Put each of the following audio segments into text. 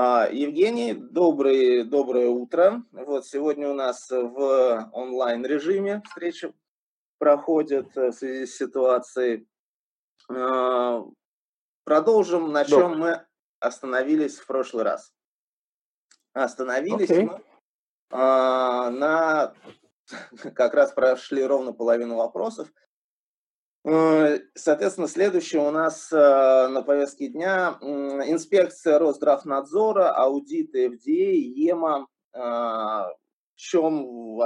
А, Евгений, добрый, доброе утро. Вот сегодня у нас в онлайн режиме встреча проходит в связи с ситуацией. А, продолжим, на чем Добрый. мы остановились в прошлый раз. Остановились okay. мы а, на как раз прошли ровно половину вопросов. Э, соответственно, следующее у нас э, на повестке дня инспекция Росздравнадзора, аудиты FDA, ЕМА. Э, в чем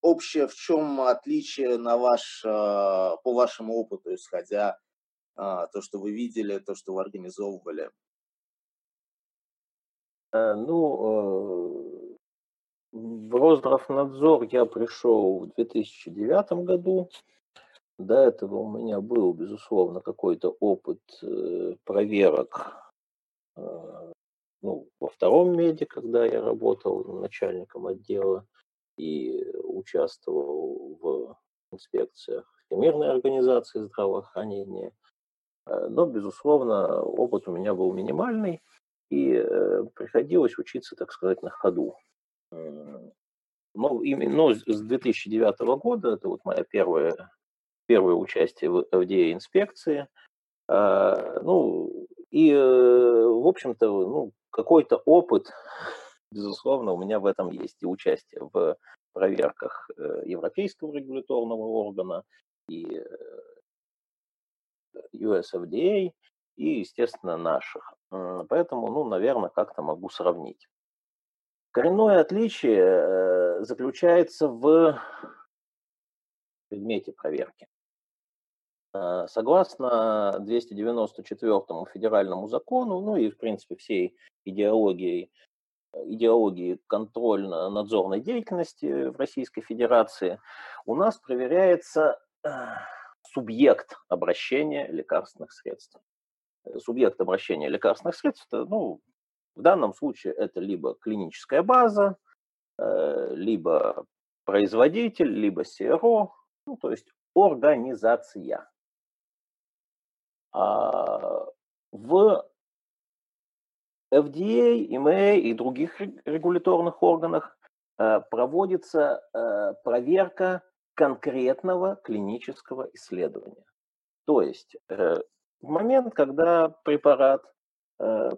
общее, в чем отличие на ваш, по вашему опыту, исходя то, что вы видели, то, что вы организовывали? Ну, в Росздравнадзор я пришел в 2009 году. До этого у меня был, безусловно, какой-то опыт э, проверок э, ну, во втором меди, когда я работал начальником отдела и участвовал в инспекциях Всемирной организации здравоохранения. Э, но, безусловно, опыт у меня был минимальный, и приходилось учиться, так сказать, на ходу. Но именно но с 2009 года, это вот моя первая первое участие в FDA инспекции. А, ну, и, э, в общем-то, ну, какой-то опыт, безусловно, у меня в этом есть и участие в проверках э, Европейского регуляторного органа и USFDA, э, и, естественно, наших. Поэтому, ну, наверное, как-то могу сравнить. Коренное отличие заключается в предмете проверки. Э, согласно 294 федеральному закону, ну и, в принципе, всей идеологии, идеологии контрольно-надзорной деятельности в Российской Федерации, у нас проверяется э, субъект обращения лекарственных средств. Э, субъект обращения лекарственных средств, ну, в данном случае это либо клиническая база, либо производитель, либо СРО, ну, то есть организация. А, в FDA, EMA и других регуляторных органах э, проводится э, проверка конкретного клинического исследования. То есть э, в момент, когда препарат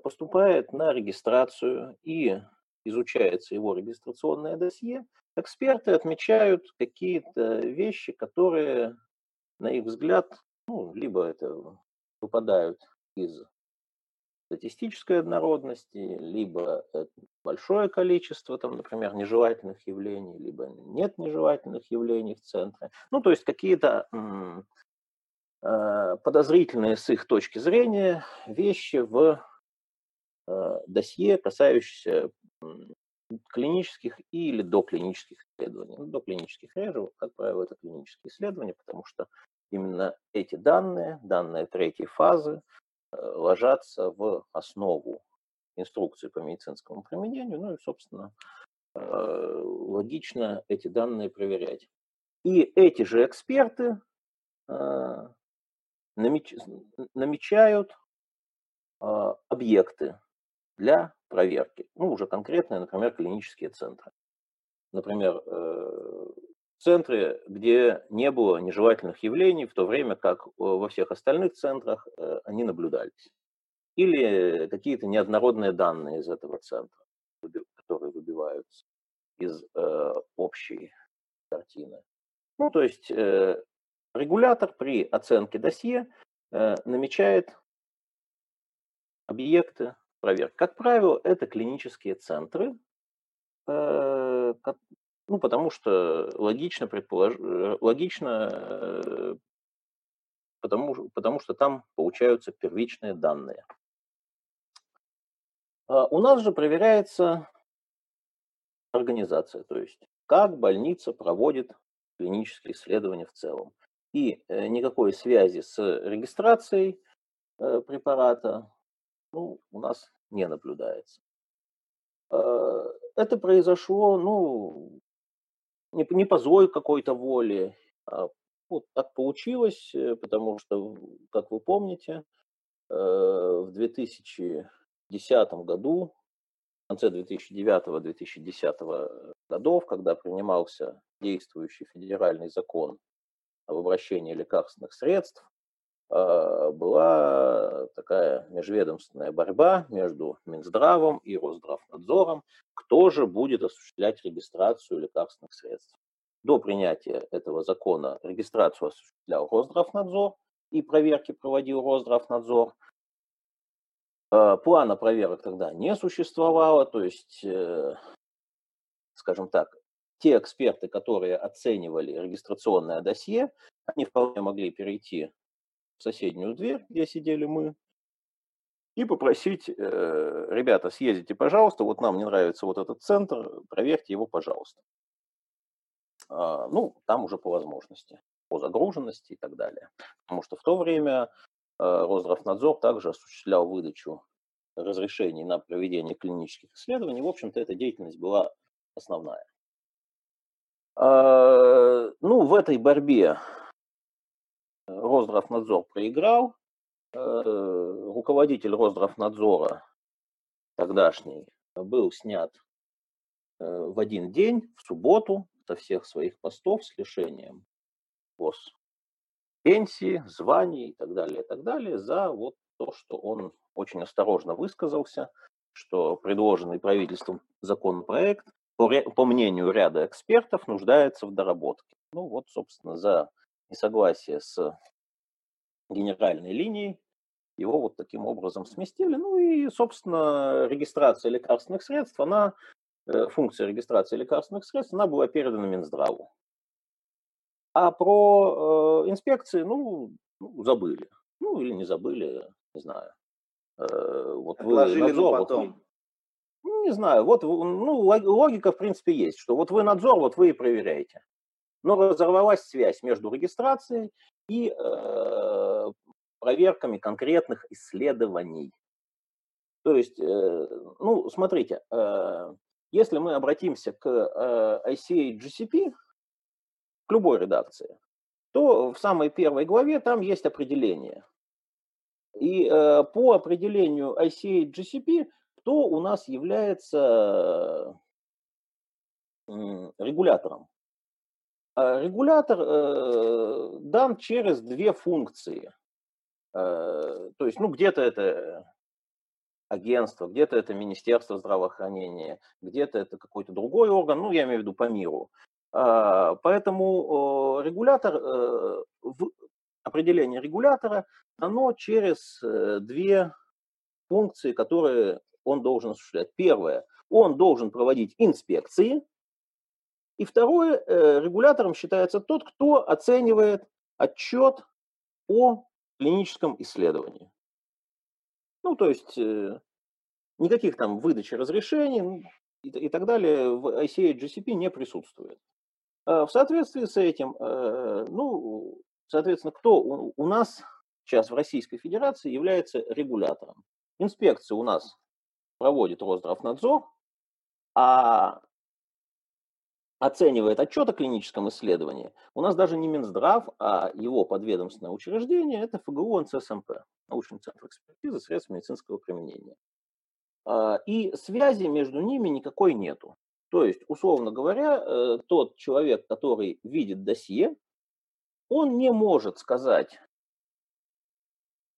поступает на регистрацию и изучается его регистрационное досье, эксперты отмечают какие-то вещи, которые, на их взгляд, ну, либо это выпадают из статистической однородности, либо большое количество, там, например, нежелательных явлений, либо нет нежелательных явлений в центре. Ну, то есть какие-то э, подозрительные с их точки зрения вещи в э, досье, касающиеся клинических или доклинических исследований. Ну, доклинических реже, как правило, это клинические исследования, потому что именно эти данные, данные третьей фазы, э, ложатся в основу инструкции по медицинскому применению, ну и, собственно, э, логично эти данные проверять. И эти же эксперты э, намечают объекты для проверки. Ну, уже конкретные, например, клинические центры. Например, центре, где не было нежелательных явлений, в то время как э, во всех остальных центрах э, они наблюдались. Или какие-то неоднородные данные из этого центра, которые выбиваются из э, общей картины. Ну, то есть э, регулятор при оценке досье э, намечает объекты проверки. Как правило, это клинические центры, э, ну, потому что логично предполож... Э, логично, э, потому, потому что там получаются первичные данные. А у нас же проверяется организация, то есть как больница проводит клинические исследования в целом. И э, никакой связи с регистрацией препарата ну, у нас не наблюдается. Это произошло, ну, не, не по злой какой-то воле, а вот так получилось, э, потому что, как вы помните, э, в 2010 году конце 2009-2010 годов, когда принимался действующий федеральный закон об обращении лекарственных средств, была такая межведомственная борьба между Минздравом и Росздравнадзором, кто же будет осуществлять регистрацию лекарственных средств. До принятия этого закона регистрацию осуществлял Росздравнадзор и проверки проводил Росздравнадзор. А, плана проверок тогда не существовало, то есть, э, скажем так, те эксперты, которые оценивали регистрационное досье, они вполне могли перейти соседнюю дверь, где сидели мы, и попросить, э, ребята, съездите, пожалуйста, вот нам не нравится вот этот центр, проверьте его, пожалуйста. А, ну, там уже по возможности, по загруженности и так далее. Потому что в то время э, Росздравнадзор также осуществлял выдачу разрешений на проведение клинических исследований. В общем-то, эта деятельность была основная. А, ну, в этой борьбе Росздравнадзор проиграл, э, руководитель Росздравнадзора тогдашний был снят э, в один день, в субботу, со всех своих постов с лишением гос пенсии, званий и так далее, и так далее, за вот то, что он очень осторожно высказался, что предложенный правительством законопроект, по, по мнению ряда экспертов, нуждается в доработке. Ну вот, собственно, за несогласие с генеральной линией, его вот таким образом сместили. Ну и, собственно, регистрация лекарственных средств, она, э, функция регистрации лекарственных средств, она была передана Минздраву. А про э, инспекции, ну, ну, забыли. Ну, или не забыли, не знаю. Э, вот Отложили вы надзор, потом. Вот вы, ну, не знаю, вот ну, логика, в принципе, есть, что вот вы надзор, вот вы и проверяете но разорвалась связь между регистрацией и э, проверками конкретных исследований. То есть, э, ну, смотрите, э, если мы обратимся к э, ICA GCP, к любой редакции, то в самой первой главе там есть определение. И э, по определению ICA GCP, кто у нас является э, регулятором? А регулятор э, дан через две функции. Э, то есть, ну, где-то это агентство, где-то это Министерство здравоохранения, где-то это какой-то другой орган, ну, я имею в виду по миру. Э, поэтому э, регулятор, э, в определение регулятора дано через две функции, которые он должен осуществлять. Первое, он должен проводить инспекции, и второе, э, регулятором считается тот, кто оценивает отчет о клиническом исследовании. Ну, то есть э, никаких там выдачи разрешений и, так далее в ICA GCP не присутствует. А в соответствии с этим, э, ну, соответственно, кто у нас сейчас в Российской Федерации является регулятором? Инспекцию у нас проводит Росздравнадзор, а оценивает отчет о клиническом исследовании, у нас даже не Минздрав, а его подведомственное учреждение – это ФГУ НЦСМП, научный центр экспертизы средств медицинского применения. А, и связи между ними никакой нету. То есть, условно говоря, э, тот человек, который видит досье, он не может сказать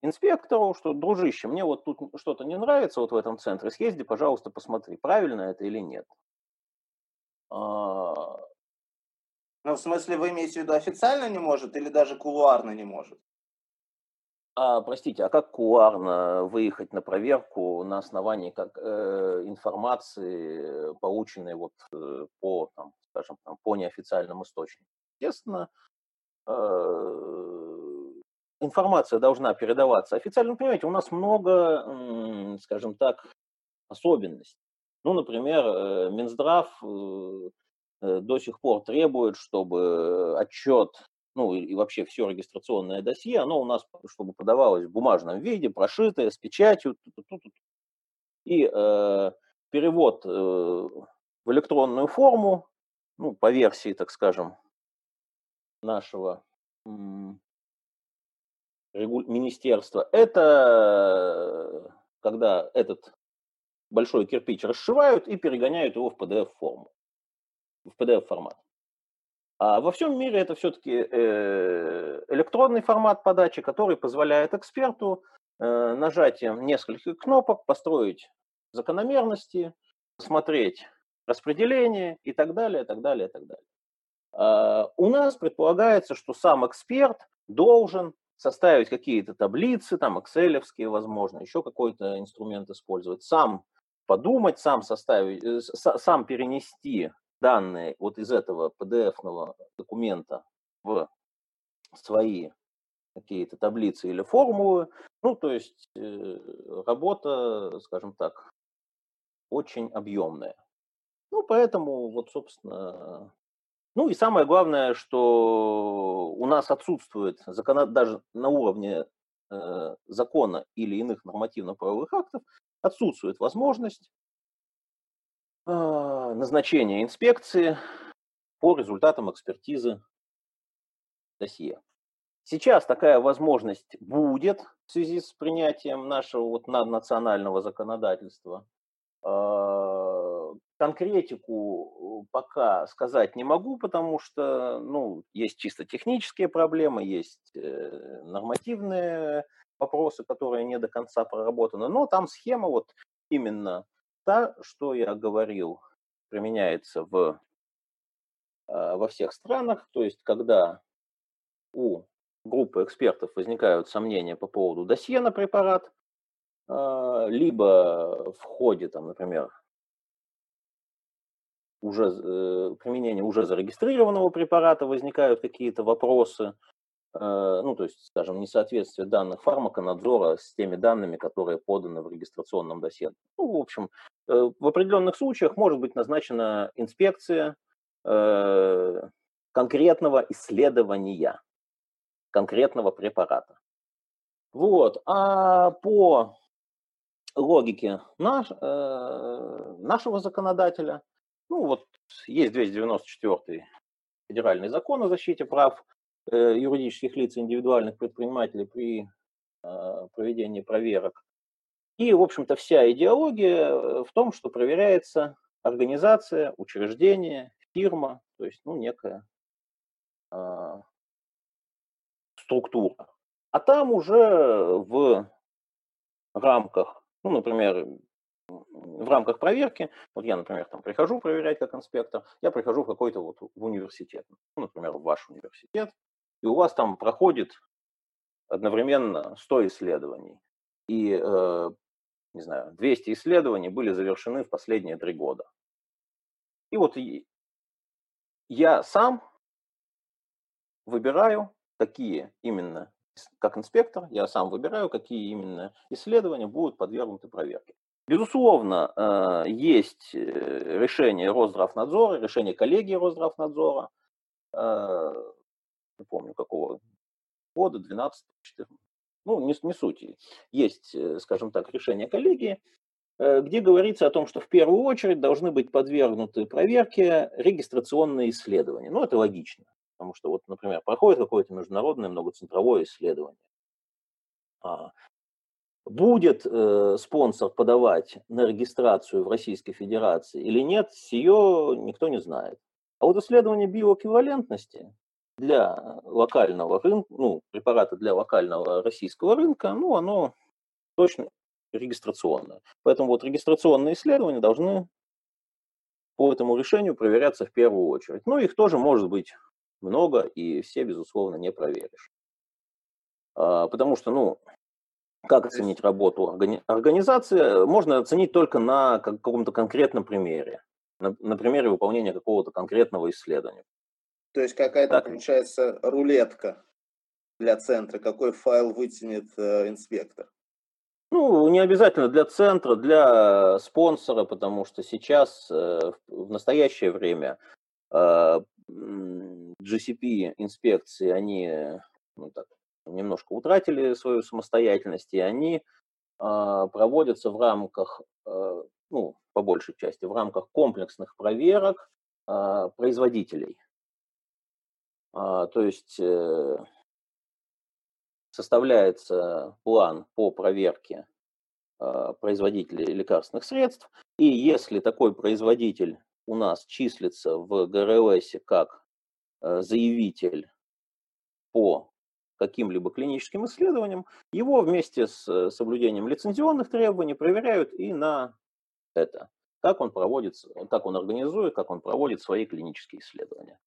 инспектору, что, дружище, мне вот тут что-то не нравится вот в этом центре, съезди, пожалуйста, посмотри, правильно это или нет. А, ну, в смысле, вы имеете в виду официально не может или даже кулуарно не может? А, простите, а как кулуарно выехать на проверку на основании как, э, информации, полученной вот э, по, там, скажем, там, по неофициальным источникам? Естественно, э, информация должна передаваться официально. Ну, понимаете, у нас много, э, скажем так, особенностей. Ну, например, э, Минздрав э, э, до сих пор требует, чтобы отчет, ну и вообще все регистрационное досье, оно у нас, чтобы подавалось в бумажном виде, прошитое, с печатью. И э, перевод э, в электронную форму, ну, по версии, так скажем, нашего министерства, это когда этот большой кирпич расшивают и перегоняют его в PDF-форму, в PDF-формат. А во всем мире это все-таки э, электронный формат подачи, который позволяет эксперту э, нажатием нескольких кнопок построить закономерности, смотреть распределение и так далее, так далее, так далее. А, у нас предполагается, что сам эксперт должен составить какие-то таблицы, там, excel возможно, еще какой-то инструмент использовать, сам подумать, сам составить, э, сам перенести данные вот из этого PDF-ного документа в свои какие-то таблицы или формулы. Ну, то есть э, работа, скажем так, очень объемная. Ну, поэтому вот, собственно, ну и самое главное, что у нас отсутствует закон, даже на уровне э, закона или иных нормативно-правовых актов, отсутствует возможность а, назначения инспекции по результатам экспертизы досье. Сейчас такая возможность будет в связи с принятием нашего вот наднационального законодательства. А, конкретику пока сказать не могу, потому что ну, есть чисто технические проблемы, есть э, нормативные вопросы, которые не до конца проработаны, но там схема вот именно та, что я говорил, применяется в, а, во всех странах, то есть когда у группы экспертов возникают сомнения по поводу досье на препарат, а, либо в ходе, там, например, уже э, применения уже зарегистрированного препарата возникают какие-то вопросы, Э, ну, то есть, скажем, несоответствие данных фармаконадзора с теми данными, которые поданы в регистрационном досье. Ну, в общем, э, в определенных случаях может быть назначена инспекция э, конкретного исследования, конкретного препарата. Вот. А по логике наш, нашего законодателя, ну вот есть 294 федеральный закон о защите прав Э, юридических лиц индивидуальных предпринимателей при а, проведении проверок. И, в общем-то, вся идеология э, в том, что проверяется организация, учреждение, фирма, то есть, ну, некая а, структура. А там уже в рамках, ну, например, в рамках проверки, вот я, например, там прихожу проверять как инспектор, я прихожу в какой-то вот в университет, ну, например, в ваш университет, и у вас там проходит одновременно 100 исследований. И, э, не знаю, 200 исследований были завершены в последние три года. И вот я сам выбираю, какие именно, как инспектор, я сам выбираю, какие именно исследования будут подвергнуты проверке. Безусловно, э, есть э, решение Росздравнадзора, решение коллегии Росздравнадзора, не помню какого года, 12 14 ну, не, не суть. Есть, э, скажем так, решение коллегии, э, где говорится о том, что в первую очередь должны быть подвергнуты проверке регистрационные исследования. Ну, это логично, потому что, вот, например, проходит какое-то международное многоцентровое исследование. А, будет э, спонсор подавать на регистрацию в Российской Федерации или нет, ее никто не знает. А вот исследование биоэквивалентности, для локального рынка, ну, препараты для локального российского рынка, ну, оно точно регистрационное. Поэтому вот регистрационные исследования должны по этому решению проверяться в первую очередь. Ну, их тоже может быть много, и все, безусловно, не проверишь. А, потому что, ну, как оценить работу органи- организации, можно оценить только на каком-то конкретном примере, на, на примере выполнения какого-то конкретного исследования. То есть какая-то, так. получается, рулетка для центра, какой файл вытянет э, инспектор. Ну, не обязательно для центра, для спонсора, потому что сейчас, э, в настоящее время, э, GCP-инспекции, они ну, так, немножко утратили свою самостоятельность, и они э, проводятся в рамках, э, ну, по большей части, в рамках комплексных проверок э, производителей. А, то есть э, составляется план по проверке производителей лекарственных средств. И если такой производитель у нас числится в ГРЛС как заявитель по каким-либо клиническим исследованиям, его вместе с соблюдением лицензионных требований проверяют и на это. Как он проводит, как он организует, как он проводит свои клинические исследования.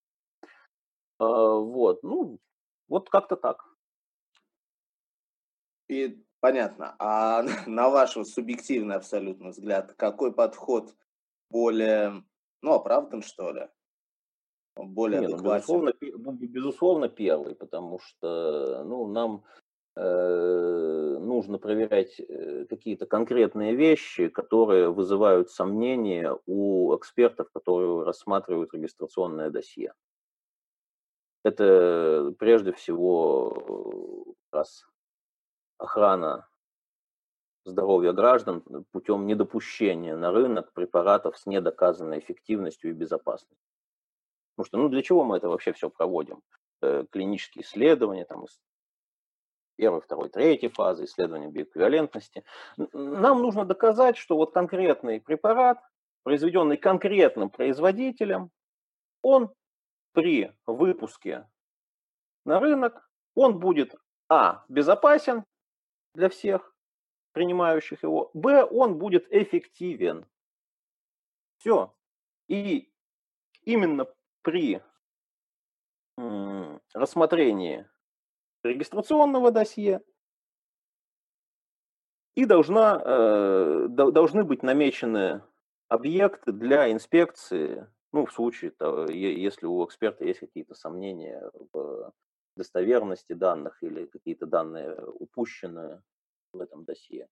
Вот, ну, вот как-то так. И понятно. А на ваш субъективный абсолютно взгляд, какой подход более, ну, оправдан, что ли? Более Нет, ну, безусловно, безусловно, первый, потому что, ну, нам э, нужно проверять э, какие-то конкретные вещи, которые вызывают сомнения у экспертов, которые рассматривают регистрационное досье. Это прежде всего раз охрана здоровья граждан путем недопущения на рынок препаратов с недоказанной эффективностью и безопасностью. Потому что, ну, для чего мы это вообще все проводим? Э, клинические исследования, там, первой, второй, третьей фазы, исследования биоэквивалентности. Нам нужно доказать, что вот конкретный препарат, произведенный конкретным производителем, он при выпуске на рынок, он будет, а, безопасен, для всех принимающих его. Б, он будет эффективен. Все. И именно при рассмотрении регистрационного досье и должна, э, должны быть намечены объекты для инспекции, ну, в случае, если у эксперта есть какие-то сомнения в достоверности данных или какие-то данные упущены в этом досье.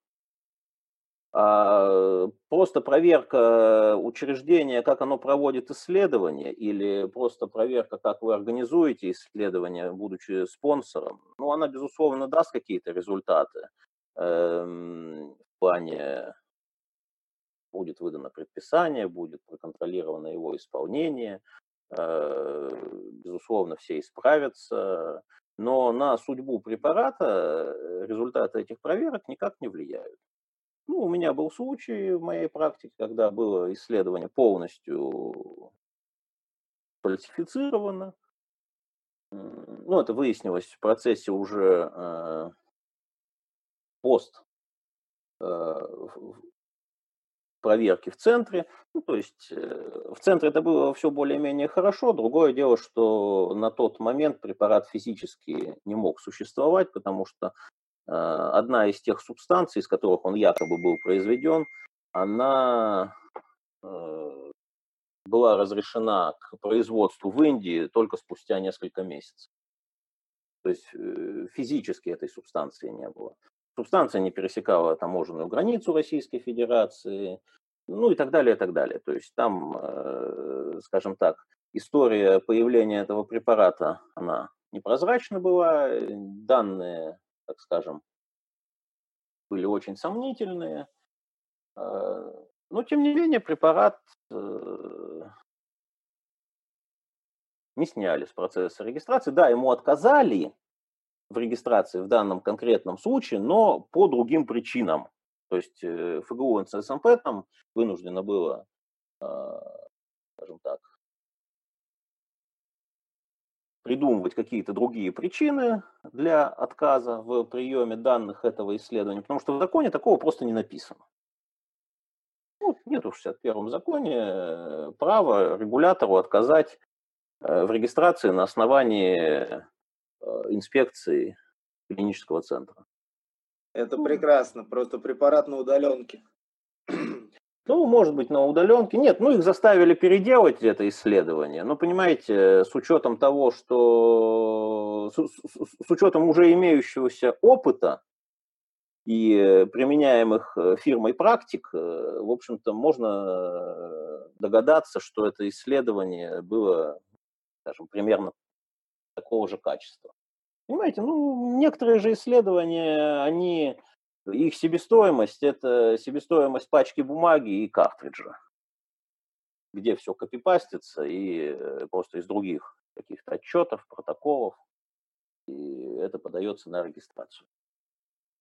А просто проверка учреждения, как оно проводит исследования, или просто проверка, как вы организуете исследования, будучи спонсором, ну, она, безусловно, даст какие-то результаты эм, в плане будет выдано предписание, будет проконтролировано его исполнение, Э, безусловно, все исправятся, но на судьбу препарата э, результаты этих проверок никак не влияют. Ну, у меня был случай в моей практике, когда было исследование полностью фальсифицировано. Ну, это выяснилось в процессе уже э, пост э, проверки в центре. Ну, то есть э, в центре это было все более-менее хорошо. Другое дело, что на тот момент препарат физически не мог существовать, потому что э, одна из тех субстанций, из которых он якобы был произведен, она э, была разрешена к производству в Индии только спустя несколько месяцев. То есть физически этой субстанции не было. Субстанция не пересекала таможенную границу Российской Федерации, ну и так далее, и так далее. То есть там, э, скажем так, история появления этого препарата, она непрозрачна была, данные, так скажем, были очень сомнительные. Э, но, тем не менее, препарат э, не сняли с процесса регистрации. Да, ему отказали, в регистрации в данном конкретном случае, но по другим причинам. То есть э, ФГУ НССМП там вынуждено было, а, скажем так, придумывать какие-то другие причины для отказа в приеме данных этого исследования, потому что в законе такого просто не написано. Ну, нет в 61-м законе э, права регулятору отказать э, в регистрации на основании инспекции клинического центра. Это прекрасно, просто препарат на удаленке. Ну, может быть, на удаленке. Нет, ну их заставили переделать это исследование. Но понимаете, с учетом того, что с, с, с учетом уже имеющегося опыта и применяемых э, фирмой практик, э, в общем-то, можно догадаться, что это исследование было, скажем, примерно такого же качества. Понимаете, ну, некоторые же исследования, они, их себестоимость – это себестоимость пачки бумаги и картриджа, где все копипастится и э, просто из других каких-то отчетов, протоколов, и это подается на регистрацию.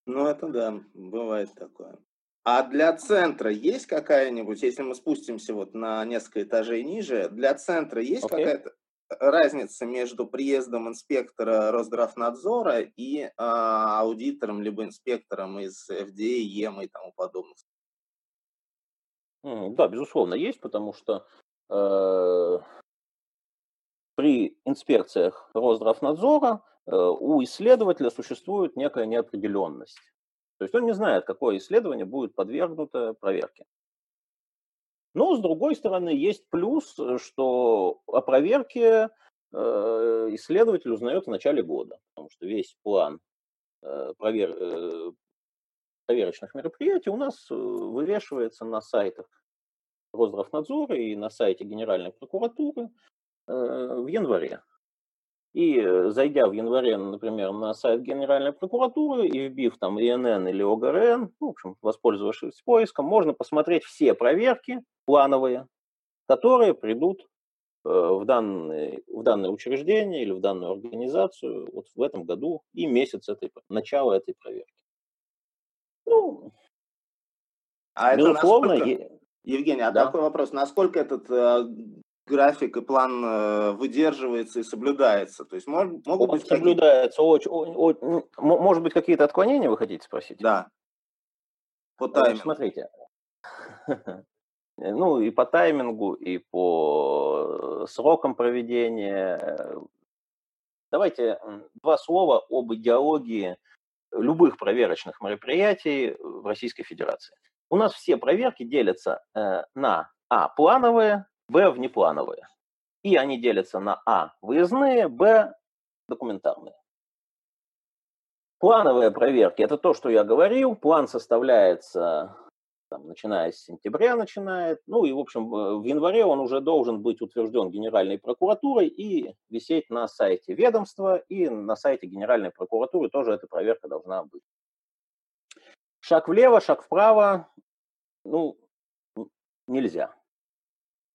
Ну, это да, бывает такое. А для центра есть какая-нибудь, если мы спустимся вот на несколько этажей ниже, для центра есть okay. какая-то разница между приездом инспектора Росздравнадзора и а, аудитором либо инспектором из FDA, EMA и тому подобное? Да, безусловно, есть, потому что э, при инспекциях Росздравнадзора э, у исследователя существует некая неопределенность. То есть он не знает, какое исследование будет подвергнуто проверке. Но, с другой стороны, есть плюс, э, что о проверке э, исследователь узнает в начале года, потому что весь план э, провер... проверочных мероприятий у нас вывешивается на сайтах Росздравнадзора и на сайте Генеральной прокуратуры в январе. И зайдя в январе, например, на сайт Генеральной прокуратуры и вбив там ИНН или ОГРН, ну, в общем, воспользовавшись поиском, можно посмотреть все проверки плановые, которые придут э, в данное, в данное учреждение или в данную организацию вот в этом году и месяц этой, начала этой проверки. Ну, а безусловно, это насколько... Евгений, а да? такой вопрос, насколько этот э, график и план э, выдерживается и соблюдается? То есть мож, могут быть соблюдается очень, очень, ну, может быть какие-то отклонения вы хотите спросить? Да. По таймингу. Смотрите, ну и по таймингу, и по срокам проведения. Давайте два слова об идеологии любых проверочных мероприятий в Российской Федерации. У нас все проверки делятся э, на а плановые, б внеплановые. И они делятся на а выездные, б документарные. Плановые проверки – это то, что я говорил. План составляется там, начиная с сентября начинает. Ну и, в общем, в январе он уже должен быть утвержден Генеральной прокуратурой и висеть на сайте ведомства, и на сайте Генеральной прокуратуры тоже эта проверка должна быть. Шаг влево, шаг вправо, ну, нельзя.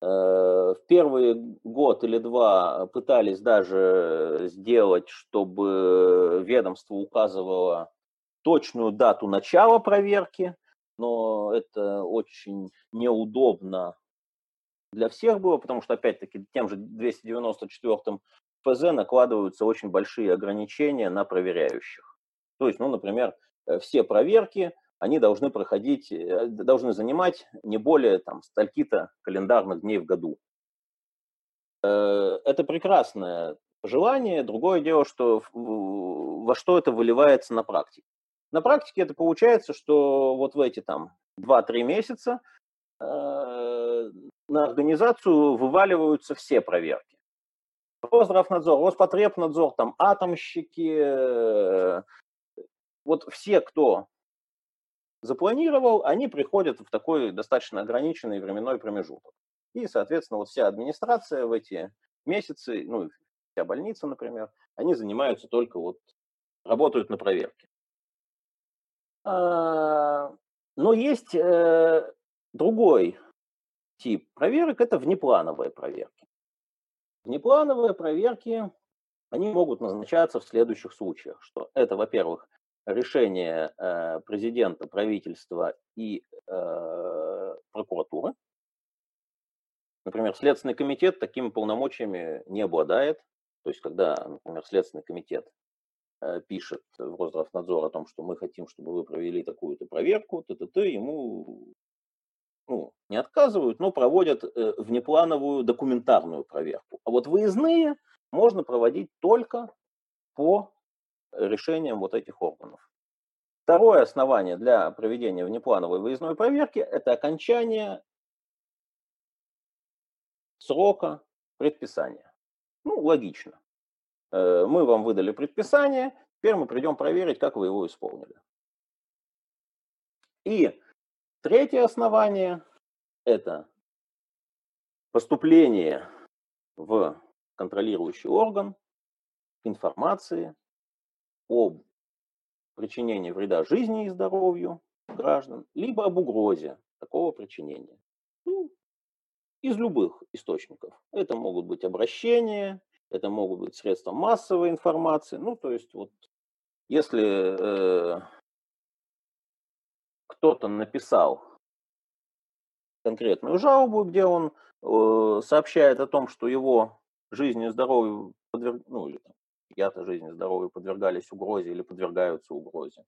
Э, в первый год или два пытались даже сделать, чтобы ведомство указывало точную дату начала проверки – но это очень неудобно для всех было, потому что, опять-таки, тем же 294 ФЗ накладываются очень большие ограничения на проверяющих. То есть, ну, например, э, все проверки, они должны проходить, э, должны занимать не более там стальки-то календарных дней в году. Э, это прекрасное желание. Другое дело, что во что это выливается на практике. На практике это получается, что вот в эти там 2-3 месяца э, на организацию вываливаются все проверки. Росздравнадзор, Роспотребнадзор, там атомщики, вот все, кто запланировал, они приходят в такой достаточно ограниченный временной промежуток. И, соответственно, вот вся администрация в эти месяцы, ну, вся больница, например, они занимаются только вот, работают на проверке. А, но есть э, другой тип проверок, это внеплановые проверки. Внеплановые проверки, они могут назначаться в следующих случаях, что это, во-первых, решение э, президента, правительства и э, прокуратуры. Например, Следственный комитет такими полномочиями не обладает. То есть, когда, например, Следственный комитет Э, пишет в Росздравнадзор о том, что мы хотим, чтобы вы провели такую-то проверку, т.т.т., ему ну, не отказывают, но проводят внеплановую документарную проверку. А вот выездные можно проводить только по решениям вот этих органов. Второе основание для проведения внеплановой выездной проверки – это окончание срока предписания. Ну, логично. Э, мы вам выдали предписание, теперь мы придем проверить, как вы его исполнили. И третье основание – это поступление в контролирующий орган информации об причинении вреда жизни и здоровью граждан, либо об угрозе такого причинения. Ну, из любых источников. Это могут быть обращения, это могут быть средства массовой информации. Ну, то есть вот если э, кто-то написал конкретную жалобу, где он э, сообщает о том, что его жизни и здоровью подверг... ну, или там, я-то жизни и здоровью подвергались угрозе или подвергаются угрозе,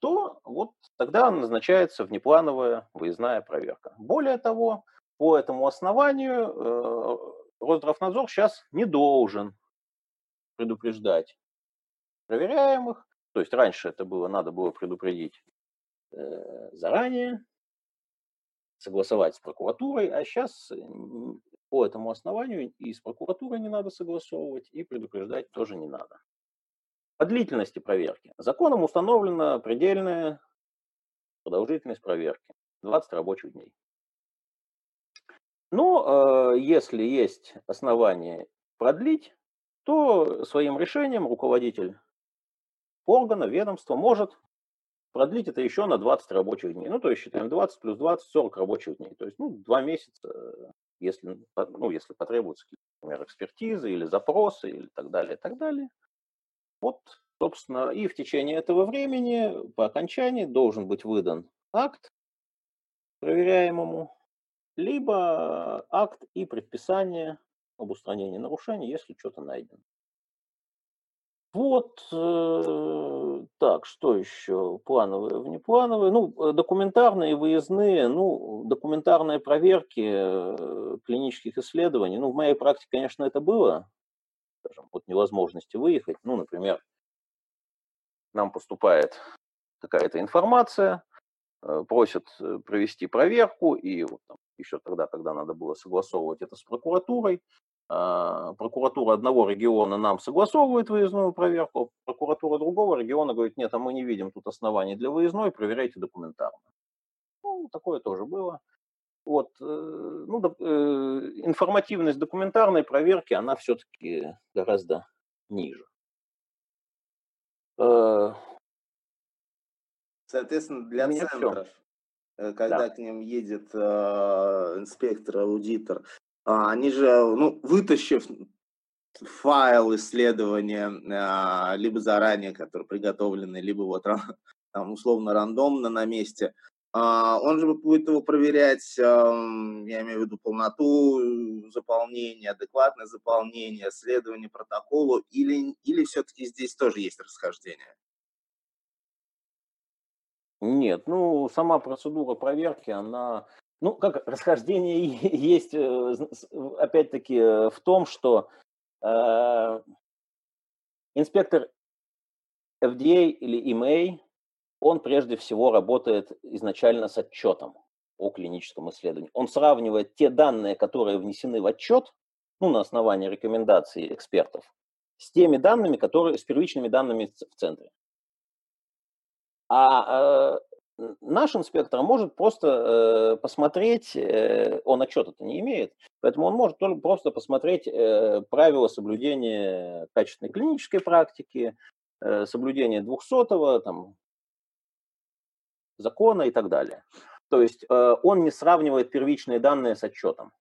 то вот тогда назначается внеплановая выездная проверка. Более того, по этому основанию э, Росздравнадзор сейчас не должен предупреждать проверяемых. То есть раньше это было, надо было предупредить э, заранее, согласовать с прокуратурой, а сейчас по этому основанию и с прокуратурой не надо согласовывать, и предупреждать тоже не надо. По длительности проверки. Законом установлена предельная продолжительность проверки. 20 рабочих дней. Но э, если есть основания продлить, то своим решением руководитель органа, ведомства может продлить это еще на 20 рабочих дней. Ну, то есть считаем 20 плюс 20, 40 рабочих дней. То есть, ну, два месяца, если, ну, если потребуются, например, экспертизы или запросы или так далее, так далее. Вот, собственно, и в течение этого времени по окончании должен быть выдан акт проверяемому, либо акт и предписание об устранении нарушений, если что-то найдено. Вот, э, так, что еще? Плановые, внеплановые. Ну, э, документарные, выездные, ну, документарные проверки э, клинических исследований. Ну, в моей практике, конечно, это было, скажем, от невозможности выехать. Ну, например, нам поступает какая-то информация, просят провести проверку, и вот там, еще тогда, когда надо было согласовывать это с прокуратурой, прокуратура одного региона нам согласовывает выездную проверку, прокуратура другого региона говорит, нет, а мы не видим тут оснований для выездной, проверяйте документарно. Ну, такое тоже было. Вот, э, ну, э, информативность документарной проверки, она все-таки гораздо ниже. Э, Соответственно, для центров, все. когда да. к ним едет инспектор, аудитор, а, они же, ну, вытащив файл исследования, а, либо заранее, который приготовленный, либо вот там условно рандомно на месте, а, он же будет его проверять, я имею в виду полноту заполнения, адекватное заполнение, следование протоколу, или, или все-таки здесь тоже есть расхождение? Нет, ну, сама процедура проверки, она ну, как расхождение есть, э, опять-таки, э, в том, что э, инспектор FDA или EMA, он прежде всего работает изначально с отчетом о клиническом исследовании. Он сравнивает те данные, которые внесены в отчет, ну, на основании рекомендаций экспертов, с теми данными, которые, с первичными данными в центре. А Наш инспектор может просто э, посмотреть, э, он отчета-то не имеет, поэтому он может только просто посмотреть э, правила соблюдения качественной клинической практики, э, соблюдения 200-го, там, закона и так далее. То есть э, он не сравнивает первичные данные с отчетом.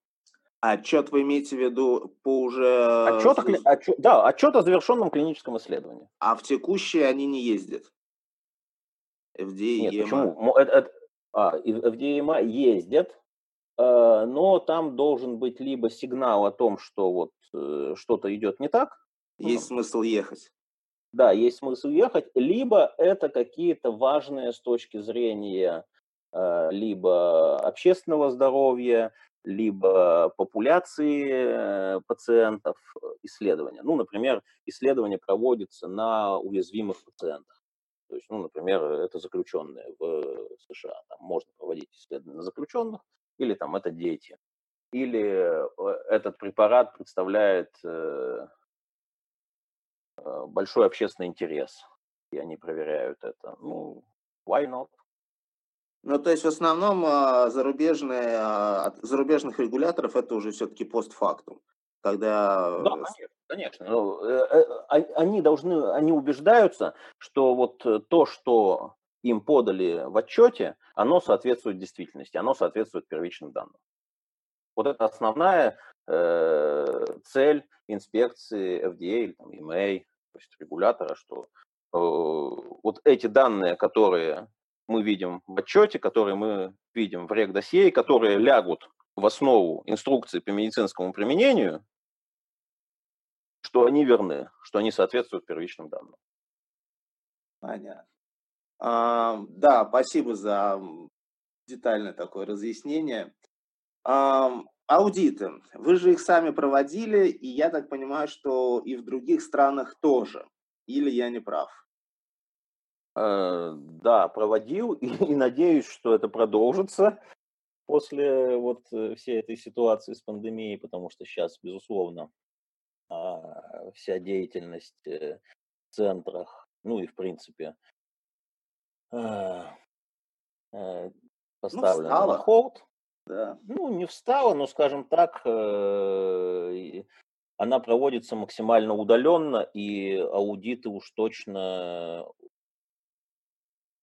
А отчет вы имеете в виду по уже... Отчет, отчет, да, отчет о завершенном клиническом исследовании. А в текущие они не ездят? FDA Нет, EMA. почему? Это, это, а, FDA EMA ездят, э, но там должен быть либо сигнал о том, что вот э, что-то идет не так. Есть ну, смысл ехать. Да, есть смысл ехать, либо это какие-то важные с точки зрения э, либо общественного здоровья, либо популяции пациентов исследования. Ну, например, исследование проводится на уязвимых пациентах. То есть, ну, например, это заключенные в США. Там можно проводить исследования на заключенных, или там это дети. Или э, этот препарат представляет э, э, большой общественный интерес, и они проверяют это. Ну, why not? Ну, то есть в основном а, зарубежные, а, от зарубежных регуляторов это уже все-таки постфактум, когда... Да, конечно. Конечно. Ну, э, э, а, они должны, они убеждаются, что вот э, то, что им подали в отчете, оно соответствует действительности, оно соответствует первичным данным. Вот это основная э, цель инспекции FDA или там, EMA, то есть регулятора, что э, вот эти данные, которые мы видим в отчете, которые мы видим в регдосье, которые лягут в основу инструкции по медицинскому применению, что они верны, что они соответствуют первичным данным. Понятно. А, да, спасибо за детальное такое разъяснение. А, аудиты. Вы же их сами проводили, и я так понимаю, что и в других странах тоже. Или я не прав? Э, да, проводил и, и надеюсь, что это продолжится после вот э, всей этой ситуации с пандемией, потому что сейчас, безусловно, а, вся деятельность э, в центрах, ну и в принципе, ну, поставлена ну, на холд. Да. Ну, не встала, но, скажем так, она проводится максимально удаленно, и аудиты уж точно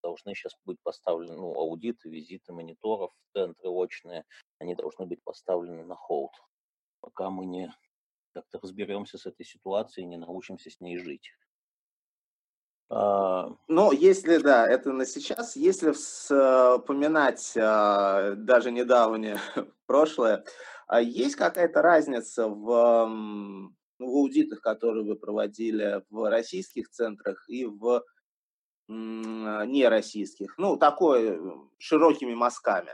должны сейчас быть поставлены, ну, аудиты, визиты мониторов, центры очные, они должны быть поставлены на холд, пока мы не как-то разберемся с этой ситуацией, не научимся с ней жить. А... Ну, если, да, это на сейчас, если вспоминать а, даже недавнее прошлое, а есть какая-то разница в, в аудитах, которые вы проводили в российских центрах и в нероссийских? Ну, такой э, широкими мазками.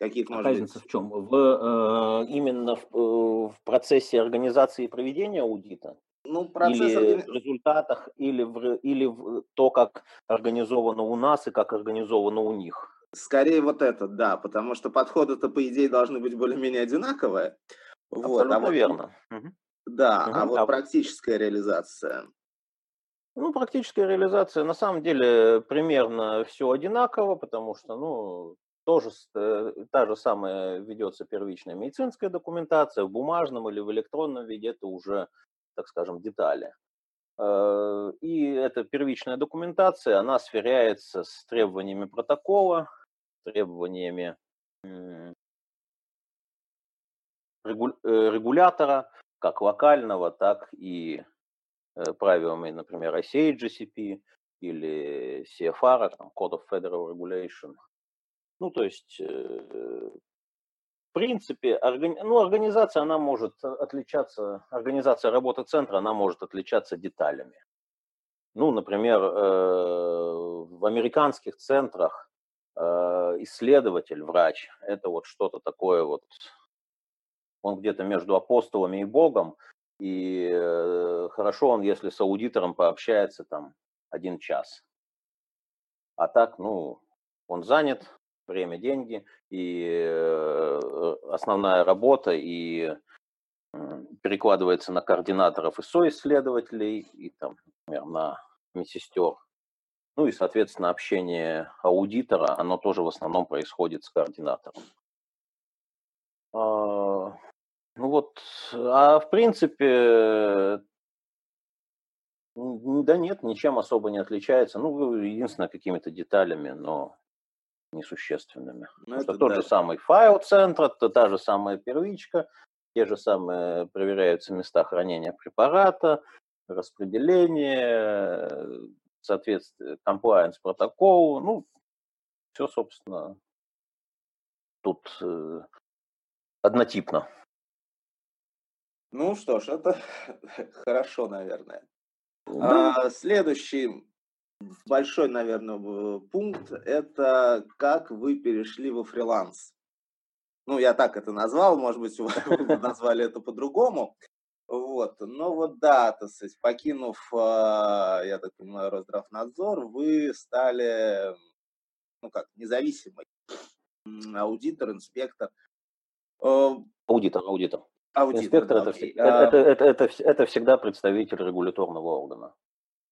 Каких, а разница быть? в чем? В, э, именно в, э, в процессе организации и проведения аудита? Ну, процесс или органи... в результатах, или в, или в то, как организовано у нас и как организовано у них. Скорее вот это, да, потому что подходы-то, по идее, должны быть более-менее одинаковые. Абсолютно вот, а верно. Вот, да, угу. а вот а... практическая реализация. Ну, практическая реализация на самом деле примерно все одинаково, потому что, ну, тоже э, та же самая ведется первичная медицинская документация в бумажном или в электронном виде, это уже, так скажем, детали. Э, и эта первичная документация, она сверяется с требованиями протокола, требованиями э, регулятора, как локального, так и правилами, например, ICA GCP или CFR, там, Code of Federal Regulation. Ну, то есть, в принципе, органи... ну, организация, она может отличаться, организация работы центра, она может отличаться деталями. Ну, например, в американских центрах Э, исследователь, врач, это вот что-то такое вот, он где-то между апостолами и Богом, и э, хорошо он, если с аудитором пообщается там один час. А так, ну, он занят, время, деньги, и э, основная работа, и перекладывается на координаторов и соисследователей, и там, например, на медсестер. Ну и, соответственно, общение аудитора, оно тоже в основном происходит с координатором. А, ну вот, а в принципе, да нет, ничем особо не отличается. Ну, единственное, какими-то деталями, но несущественными. Ну, это тот да. же самый файл центра, то та же самая первичка, те же самые проверяются места хранения препарата, распределение, соответствие, compliance протоколу, ну, все, собственно, тут э, однотипно. Ну что ж, это хорошо, наверное. Да. А, следующий большой, наверное, пункт – это как вы перешли во фриланс. Ну, я так это назвал, может быть, вы назвали это по-другому. Вот, но вот да, то есть, покинув, а, я так понимаю, Росздравнадзор, вы стали, ну как, независимый аудитор, инспектор. Аудитор, аудитор. аудитор инспектор да, это, это, это, это, это, это всегда представитель регуляторного органа.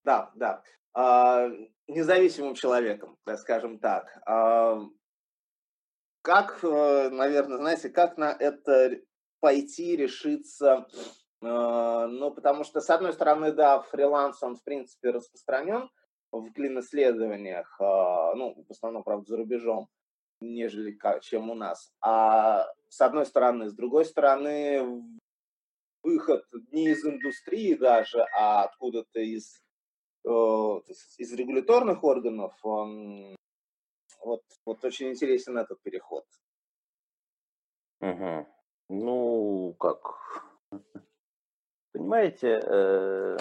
Да, да. А, независимым человеком, так скажем так. А, как, э, наверное, знаете, как на это пойти, решиться а, ну, потому что, с одной стороны, да, фриланс, он, в принципе, распространен в клин-исследованиях, ну, в основном, правда, за рубежом, нежели чем у нас. А с одной стороны, с другой стороны, выход не из индустрии даже, а откуда-то из, из регуляторных органов, Вот, вот очень интересен этот переход. Угу. Ну, как? Понимаете, э,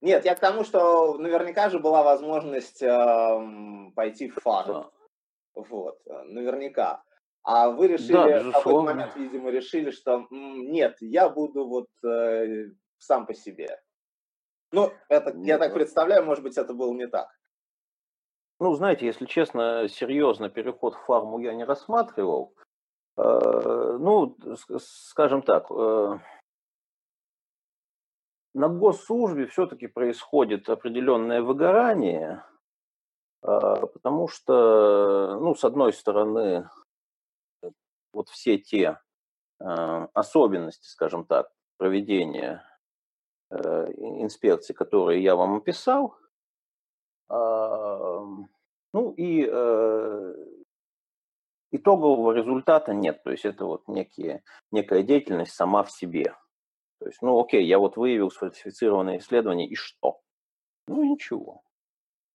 Нет, я к тому, что наверняка же была возможность эм, пойти в да. Вот, э, наверняка. А вы Да, решили, в какой-то безусловно. момент, видимо, решили, что «М, нет, я буду вот э, сам по себе. Ну, это, я так представляю, может быть, это было не так. Ну, знаете, если честно, серьезно переход в фарму я не рассматривал. Э, Ну, скажем так, э, на госслужбе все-таки происходит определенное выгорание, э, потому что, ну, с одной стороны, вот все те особенности, скажем так, проведения инспекций, которые я вам описал, ну и э, итогового результата нет. То есть это вот некие, некая деятельность сама в себе. То есть, ну окей, я вот выявил сфальсифицированное исследование, и что? Ну ничего.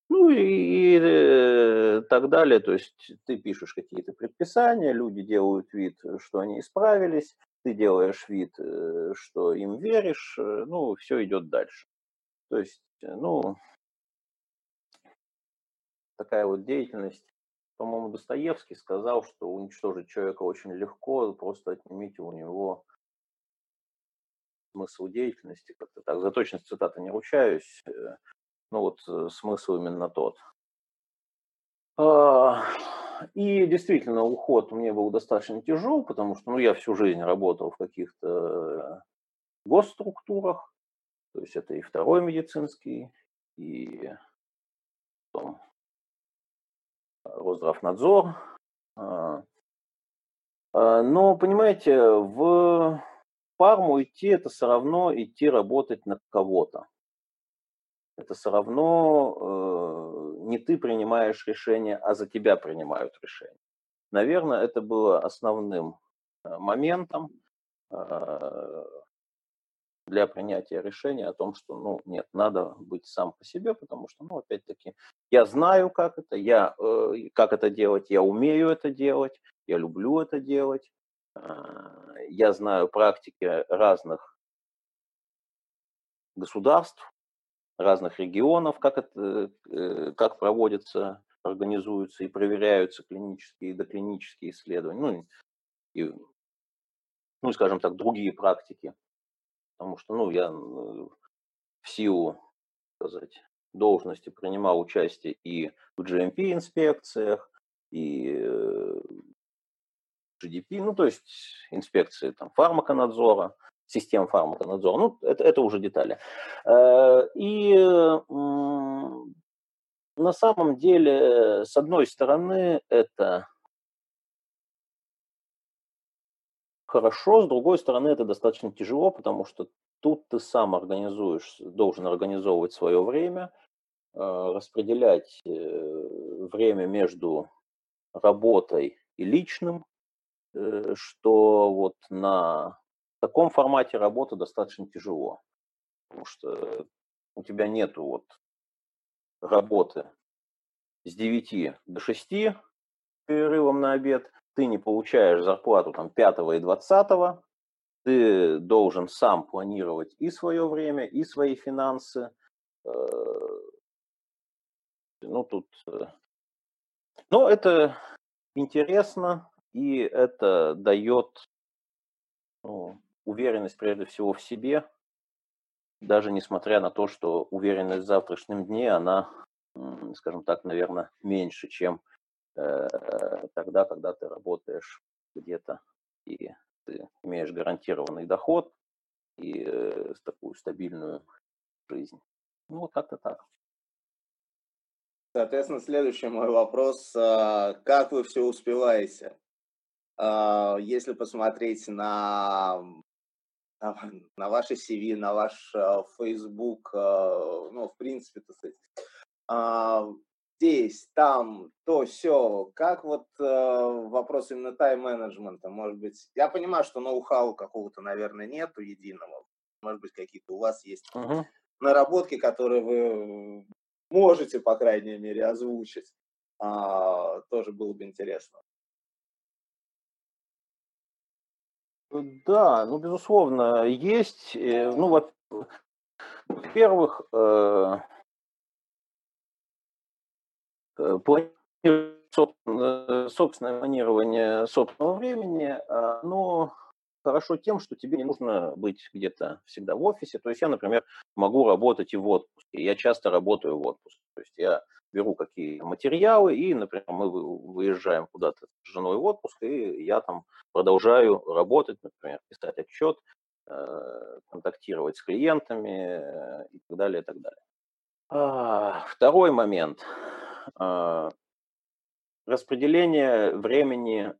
Ну и, и, э, так далее. То есть ты пишешь какие-то предписания, люди делают вид, что они исправились, ты делаешь вид, э, что им веришь, э, ну все идет дальше. То есть, э, ну, такая вот деятельность. По-моему, Достоевский сказал, что уничтожить человека очень легко, просто отнимите у него смысл деятельности, как-то так. За точность цитаты не ручаюсь, ну вот смысл именно тот. И действительно, уход мне был достаточно тяжел, потому что ну, я всю жизнь работал в каких-то э, госструктурах, то есть это и второй медицинский, и потом Росздравнадзор. А, а, Но, понимаете, в фарму идти это все равно идти работать на кого-то. Это все равно э, не ты принимаешь решение, а за тебя принимают решение. Наверное, это было основным э, моментом э, для принятия решения о том, что, ну, нет, надо быть сам по себе, потому что, ну, опять-таки, я знаю, как это, я, э, как это делать, я умею это делать, я люблю это делать, э, я знаю практики разных государств, разных регионов, как, это, э, как проводятся, организуются и проверяются клинические и доклинические исследования, ну, и, ну, скажем так, другие практики. Потому что, ну, я в силу, сказать, должности принимал участие и в GMP-инспекциях, и э, GDP, ну, то есть инспекции там, фармаконадзора, систем фармаконадзора, ну, это, это уже детали. Э, И на самом деле, с одной стороны, это хорошо, с другой стороны, это достаточно тяжело, потому что тут ты сам организуешь, должен организовывать свое время, э, распределять э, время между работой и личным, что вот на таком формате работы достаточно тяжело, потому что у тебя нету вот работы с 9 до 6 перерывом на обед, ты не получаешь зарплату там 5 и 20, ты должен сам планировать и свое время, и свои финансы. Э, Ну, тут... э, Но это интересно, и это дает ну, уверенность прежде всего в себе, даже несмотря на то, что уверенность в завтрашнем дне, она, скажем так, наверное, меньше, чем э, тогда, когда ты работаешь где-то и ты имеешь гарантированный доход и э, такую стабильную жизнь. Ну, вот как-то так. Соответственно, следующий мой вопрос. а, Как вы все успеваете? А, Если посмотреть на, на, на ваше CV, на ваш а, Facebook, а, ну, в принципе, так сказать, а, здесь, там, то, все, как вот а, вопрос именно тайм-менеджмента, может быть, я понимаю, что ноу-хау какого-то, наверное, нету единого, может быть, какие-то у вас есть Мгм. наработки, которые вы можете, по крайней мере, озвучить. А, тоже было бы интересно. Да, ну, безусловно, есть. Э, ну, во-первых, э, э, собственное планирование собственного времени, оно хорошо тем, что тебе не нужно быть где-то всегда в офисе. То есть я, например, могу работать и в отпуске. Я часто работаю в отпуске. То есть я беру какие материалы, и, например, мы выезжаем куда-то с женой в отпуск, и я там продолжаю работать, например, писать отчет, э, контактировать с клиентами э, и так далее, и так далее. А, второй момент. А, распределение времени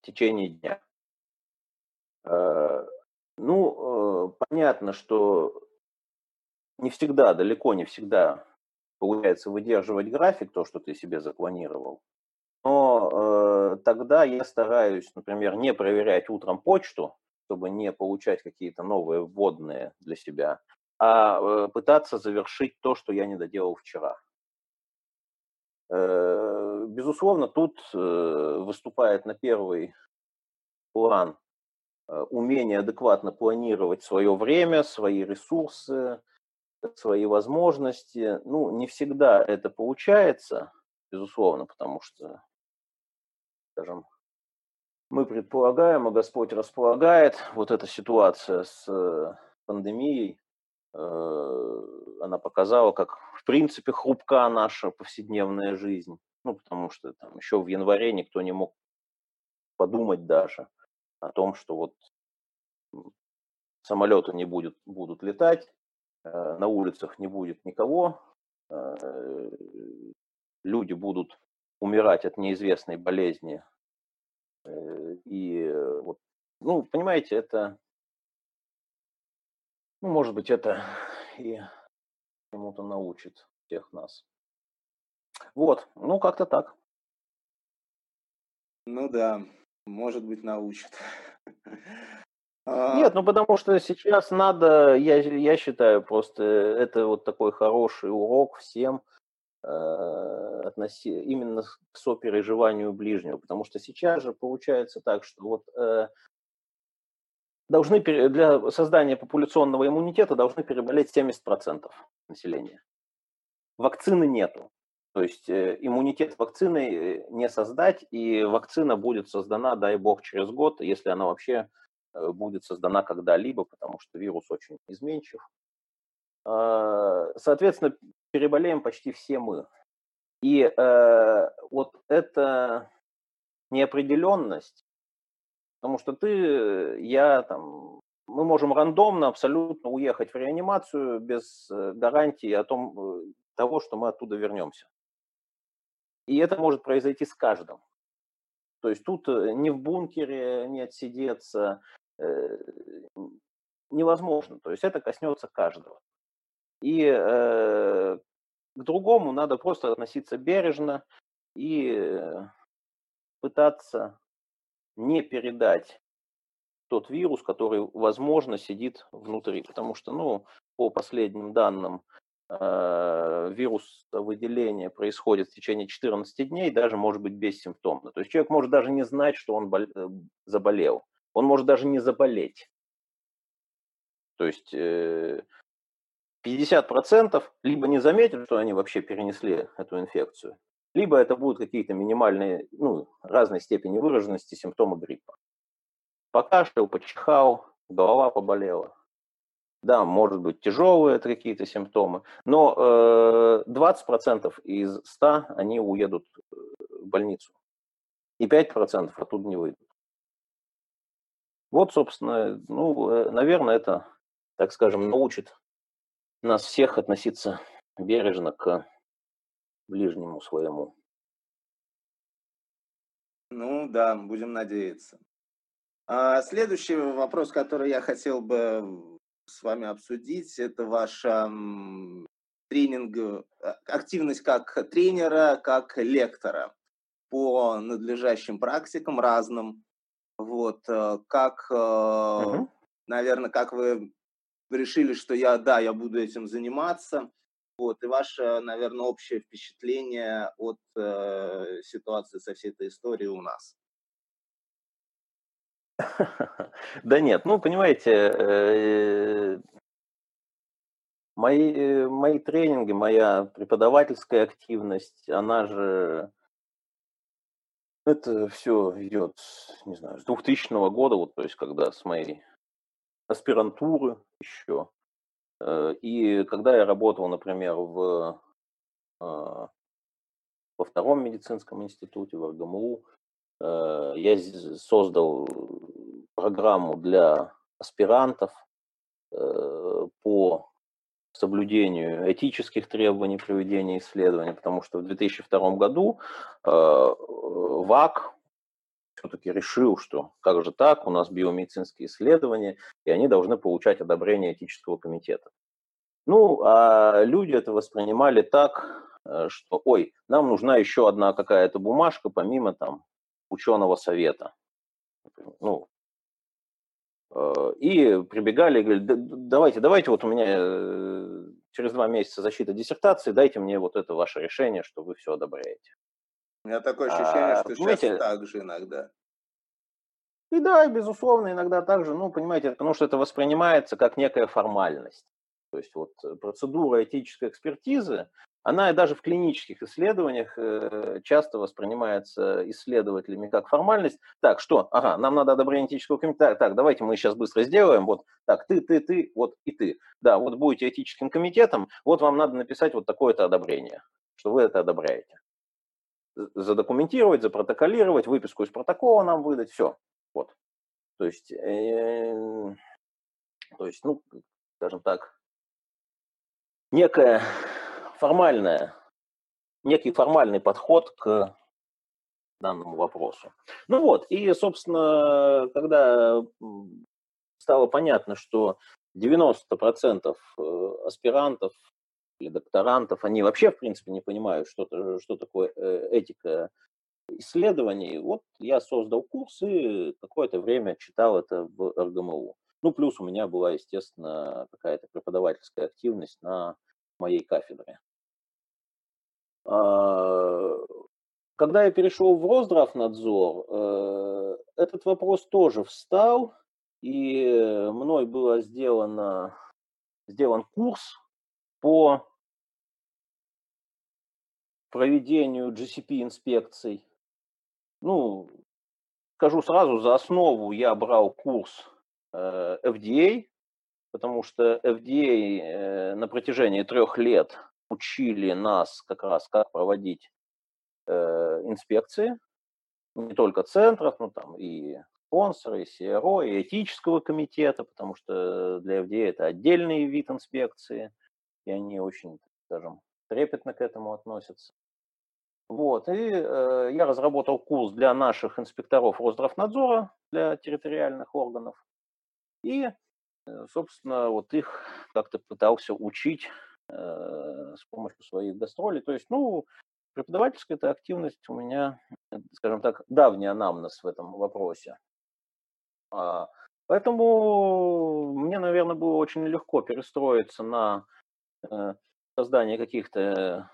в течение дня. А, ну, э, понятно, что не всегда, далеко не всегда получается выдерживать график, то, что ты себе запланировал. Но э, тогда я стараюсь, например, не проверять утром почту, чтобы не получать какие-то новые вводные для себя, а э, пытаться завершить то, что я не доделал вчера. Э, безусловно, тут э, выступает на первый план э, умение адекватно планировать свое время, свои ресурсы, свои возможности. Ну, не всегда это получается, безусловно, потому что, скажем, мы предполагаем, а Господь располагает. Вот эта ситуация с э, пандемией, она показала, как, в принципе, хрупка наша повседневная жизнь. Ну, потому что там еще в январе никто не мог подумать даже о том, что вот самолеты не будет, будут летать, Э, на улицах не будет никого, э, люди будут умирать от неизвестной болезни. Э, и вот, ну, понимаете, это, ну, может быть, это и чему-то научит всех нас. Вот, ну, как-то так. Ну да, может быть, научит. А, Нет, ну потому что сейчас надо, я, я считаю, просто это вот такой хороший урок всем э, относи, именно к сопереживанию ближнего, потому что сейчас же получается так, что вот э, должны для создания популяционного иммунитета должны переболеть 70% населения. Вакцины нету. То есть э, иммунитет вакцины э, не создать, и вакцина будет создана, дай бог, через год, если она вообще Э, будет создана когда-либо, потому что вирус очень изменчив. А, соответственно, переболеем почти все мы. И э, вот эта неопределенность, потому что ты, я, там, мы можем рандомно абсолютно уехать в реанимацию без э, гарантии о том, того, что мы оттуда вернемся. И это может произойти с каждым. То есть тут не в бункере не отсидеться, Э, невозможно. То есть это коснется каждого. И э, к другому надо просто относиться бережно и э, пытаться не передать тот вирус, который, возможно, сидит внутри. Потому что, ну, по последним данным, э, вирус выделения происходит в течение 14 дней, даже может быть бессимптомно. То есть человек может даже не знать, что он э, заболел он может даже не заболеть. То есть 50% э, либо не заметят, что они вообще перенесли эту инфекцию, либо это будут какие-то минимальные, ну, разной степени выраженности симптомы гриппа. Покашлял, почихал, голова поболела. Да, может быть тяжелые это какие-то симптомы, но э, 20% из 100 они уедут э, в больницу. И 5% оттуда не выйдут. Вот, собственно, ну, э, наверное, это, так скажем, научит нас всех относиться бережно к ближнему своему. Ну да, будем надеяться. А следующий вопрос, который я хотел бы с вами обсудить, это ваша тренинг, а, активность как тренера, как лектора по надлежащим практикам разным. Вот, э, как, угу. наверное, как вы решили, что я, да, я буду этим заниматься. Вот, и ваше, наверное, общее впечатление от э, ситуации со всей этой историей у нас. Да нет, ну, понимаете, э, мои, э, мои тренинги, моя преподавательская активность, она же, это все идет, не знаю, с 2000 года, вот, то есть, когда с моей аспирантуры еще. Э, и когда я работал, например, в, во втором медицинском институте, в РГМУ, я создал программу для аспирантов э, по соблюдению этических требований проведения исследований, потому что в 2002 году э, ВАК все-таки решил, что как же так, у нас биомедицинские исследования, и они должны получать одобрение этического комитета. Ну, а люди это воспринимали так, что, ой, нам нужна еще одна какая-то бумажка, помимо там ученого совета. Ну, э, и прибегали и говорили, давайте, давайте, вот у меня э, через два месяца защита диссертации, дайте мне вот это ваше решение, что вы все одобряете. У меня такое ощущение, а, что сейчас так же иногда. И да, безусловно, иногда так же, ну, понимаете, потому что это воспринимается как некая формальность. То есть вот процедура этической экспертизы, она даже в клинических исследованиях э, часто воспринимается исследователями как формальность. Так, что? Ага, нам надо одобрение этического комитета. Так, давайте мы сейчас быстро сделаем. Вот так, ты, ты, ты, вот и ты. Да, вот будете этическим комитетом, вот вам надо написать вот такое-то одобрение, что вы это одобряете. Задокументировать, запротоколировать, выписку из протокола нам выдать, все. Вот. То есть, э, то есть, ну, скажем так, некая формальная, некий формальный подход к данному вопросу. Ну вот, и, собственно, когда стало понятно, что 90% э, аспирантов или докторантов, они вообще, в принципе, не понимают, что, что такое э, этика исследований, вот я создал курс и какое-то время читал это в РГМУ. Ну, плюс у меня была, естественно, какая-то преподавательская активность на моей кафедре. А, когда я перешел в Росздравнадзор, э, этот вопрос тоже встал, и мной было сделано, сделан курс по проведению GCP-инспекций. Ну, скажу сразу, за основу я брал курс э, FDA, потому что FDA э, на протяжении трех лет учили нас как раз, как проводить э, инспекции, не только центров, но там и спонсоры, и CRO, и этического комитета, потому что для FDA это отдельный вид инспекции, и они очень, скажем, трепетно к этому относятся. Вот, и э, я разработал курс для наших инспекторов Росздравнадзора, для территориальных органов, и, э, собственно, вот их как-то пытался учить Э, с помощью своих гастролей. То есть, ну, преподавательская эта активность у меня, скажем так, давний анамнез в этом вопросе. А, поэтому мне, наверное, было очень легко перестроиться на э, создание каких-то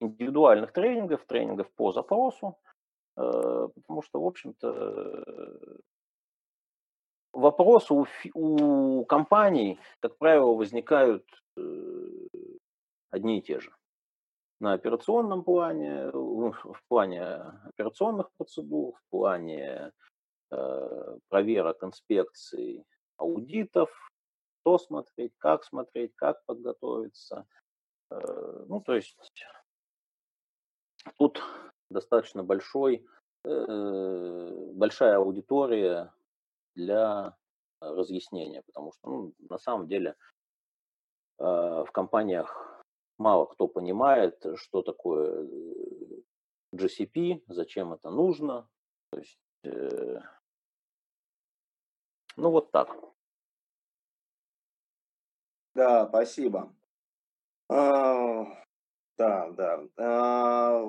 индивидуальных тренингов, тренингов по запросу, э, потому что, в общем-то, вопросы у, у компаний, как правило, возникают э, одни и те же. На операционном плане, в плане операционных процедур, в плане э, проверок, инспекций, аудитов, что смотреть, как смотреть, как подготовиться. Э, ну, то есть тут достаточно большой, э, большая аудитория для разъяснения, потому что ну, на самом деле в компаниях мало кто понимает, что такое э, GCP, зачем это нужно. То есть, э, ну вот так. Да, спасибо. А, да, да. А,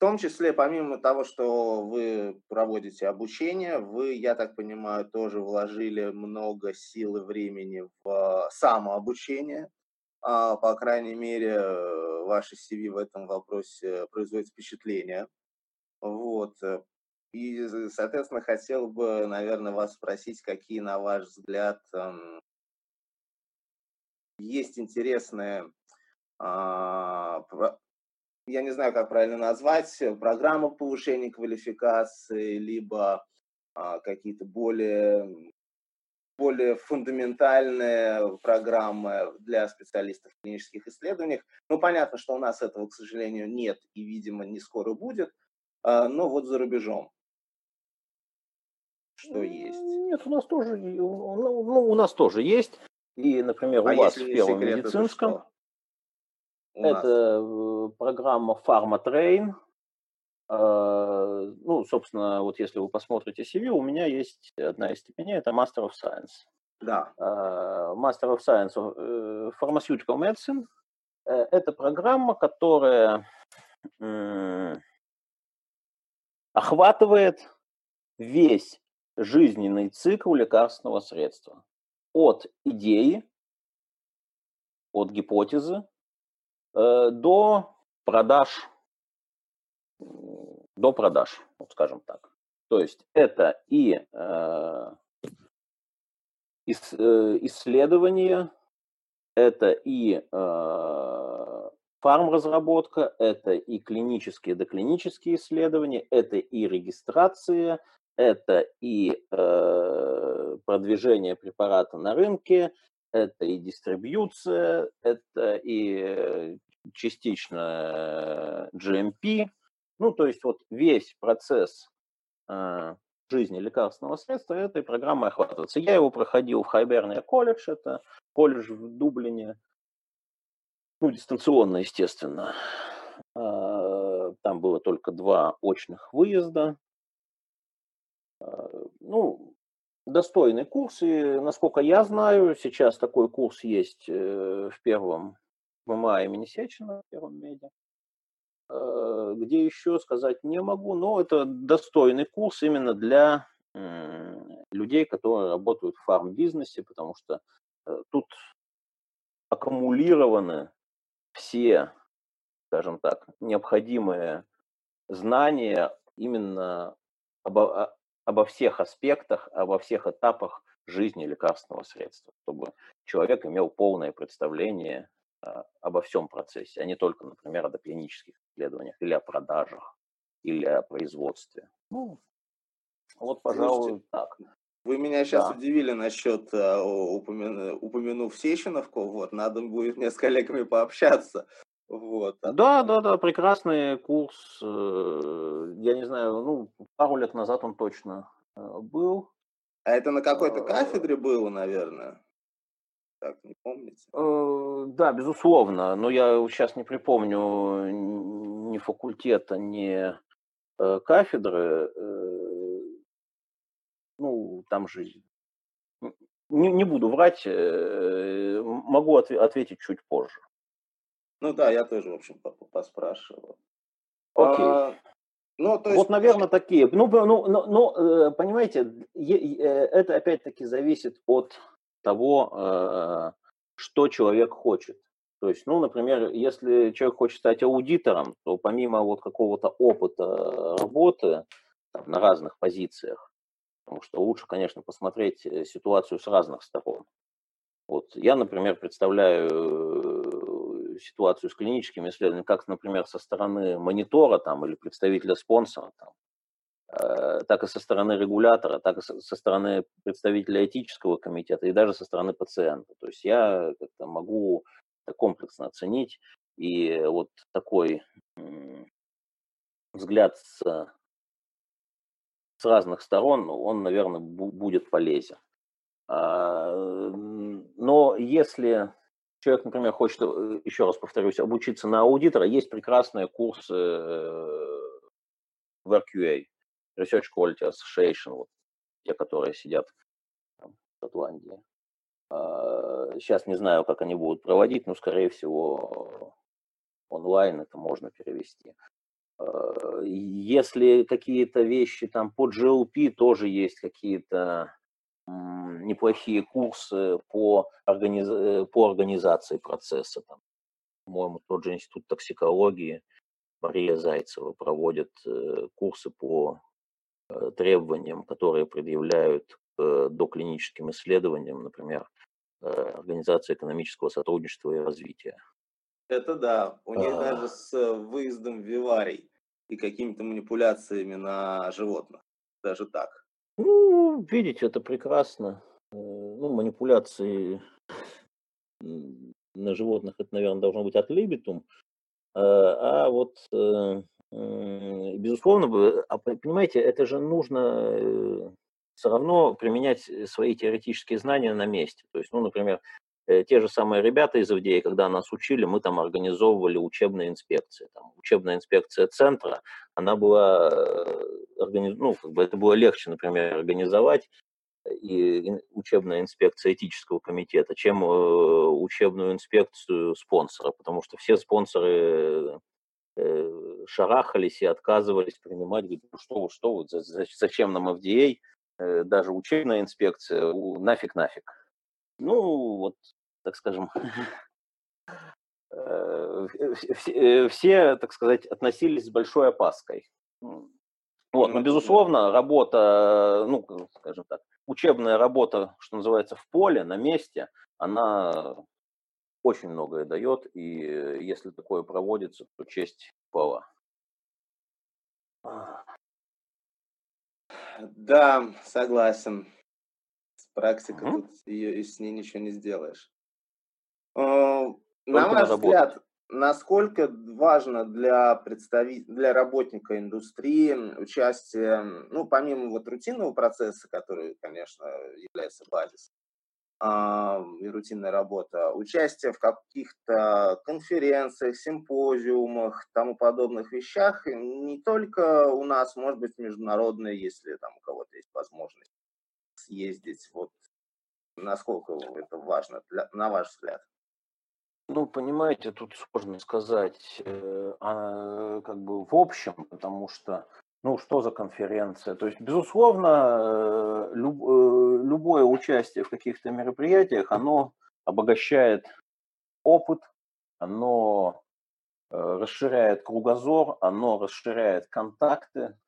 в том числе, помимо того, что вы проводите обучение, вы, я так понимаю, тоже вложили много сил и времени в самообучение. а, по крайней мере, ваше CV в этом вопросе производит впечатление. Вот. И, соответственно, хотел бы, наверное, вас спросить, какие, на ваш взгляд, есть интересные, а, я не знаю, как правильно назвать, программы повышения квалификации, либо а, какие-то более более фундаментальные программы для специалистов в клинических исследованиях. Ну, понятно, что у нас этого, к сожалению, нет и, видимо, не скоро будет, а, но вот за рубежом что есть? Нет, у нас тоже, ну, у нас тоже есть. И, например, а у вас в первом медицинском это, это э, программа PharmaTrain. Ну, собственно, вот если вы посмотрите CV, у меня есть одна из степеней, это Master of Science. Да. А, Master of Science of Pharmaceutical Medicine. Э, это программа, которая охватывает весь жизненный цикл лекарственного средства. От идеи, от гипотезы э, до продаж, до продаж, вот скажем так. То есть это и э, э, исследование, это и э, фармразработка, это и клинические доклинические исследования, это и регистрация, это и э, продвижение препарата на рынке, это и дистрибьюция, это и э, частично GMP. Ну, то есть вот весь процесс э, жизни лекарственного средства этой программой охватывается. Я его проходил в Хайберния колледж, это колледж в Дублине, ну, дистанционно, естественно. Э, там было только два очных выезда, ну, достойный курс, и, насколько я знаю, сейчас такой курс есть э, в первом ММА имени Сечина, в первом меди. Э, где еще сказать не могу, но это достойный курс именно для людей, которые работают в фарм-бизнесе, потому что э, тут аккумулированы все, скажем так, необходимые знания именно об, обо всех аспектах, обо всех этапах жизни лекарственного средства, чтобы человек имел полное представление а, обо всем процессе, а не только, например, о доклинических исследованиях или о продажах, или о производстве. Ну, вот, пожалуй, Слушайте, так. Вы меня сейчас да. удивили насчет, а, упомяну, упомянув Сеченовку, вот, надо будет мне с коллегами пообщаться, вот. Да, да, да, прекрасный курс. Э, я не знаю, ну, пару лет назад он точно э, был. А это на какой-то э, кафедре было, наверное? Так, не помните? Да, безусловно, но я сейчас не припомню ни факультета, ни кафедры. Ну, там же не, не буду врать, могу ответить чуть позже. Ну да, я тоже, в общем, поспрашивал. Окей. А, ну, то есть... Вот, наверное, такие. Ну, ну, ну, ну э, понимаете, э, это опять-таки зависит от того, э, что человек хочет. То есть, ну, например, если человек хочет стать аудитором, то помимо вот какого-то опыта работы там, на разных позициях, потому что лучше, конечно, посмотреть ситуацию с разных сторон. Вот я, например, представляю ситуацию с клиническими исследованиями, как, например, со стороны монитора там, или представителя спонсора, там, э, так и со стороны регулятора, так и со, со стороны представителя этического комитета и даже со стороны пациента. То есть я как-то могу комплексно оценить, и вот такой взгляд с, с разных сторон, он, наверное, будет полезен. А, но если человек, например, хочет, э, еще раз повторюсь, обучиться на аудитора, есть прекрасные курсы э, в RQA, Research Quality Association, вот, те, которые сидят там, в Шотландии. Сейчас а, не знаю, как они будут проводить, но, скорее всего, онлайн это можно перевести. А, если какие-то вещи там по GLP тоже есть какие-то неплохие курсы по, организ... Э, по организации процесса. Там, по-моему, тот же институт токсикологии Мария Зайцева проводит э, курсы по э, требованиям, которые предъявляют к доклиническим исследованиям, например, Организация экономического сотрудничества и развития. Это да, у них а... даже с выездом в виварий и какими-то манипуляциями на животных, даже так. Ну, видите, это прекрасно. Э, ну, манипуляции на животных, это, наверное, должно быть от либитум. Э, а вот, э, безусловно, а понимаете, это же нужно все равно применять свои теоретические знания на месте. То есть, ну, например, те же самые ребята из ИВДЕ, когда нас учили, мы там организовывали учебные инспекции. Там, учебная инспекция центра, она была, ну, как бы это было легче, например, организовать, и учебная инспекция этического комитета, чем э, учебную инспекцию спонсора, потому что все спонсоры э, шарахались и отказывались принимать, говорят, ну что вы, что вы, зачем нам FDA, э, даже учебная инспекция, нафиг, нафиг. Ну, вот, так скажем, все, так сказать, относились с большой опаской. Вот, но, безусловно, работа, ну, скажем так, учебная работа, что называется, в поле, на месте, она очень многое дает, и если такое проводится, то честь хвала. Да, согласен. С практикой угу. тут ее, и с ней ничего не сделаешь. Э, на ваш взгляд, насколько важно для представителя, для работника индустрии участие, ну, помимо вот рутинного процесса, который, конечно, является базисом, и рутинная работа, участие в каких-то конференциях, симпозиумах, тому подобных вещах, не только у нас, может быть, международные, если там у кого-то есть возможность съездить, вот насколько это важно, для, на ваш взгляд? Ну, понимаете, тут сложно сказать, э, а, как бы в общем, потому что, ну, что за конференция? То есть, безусловно, э, люб, э, любое участие в каких-то мероприятиях, оно обогащает опыт, оно э, расширяет кругозор, оно расширяет контакты,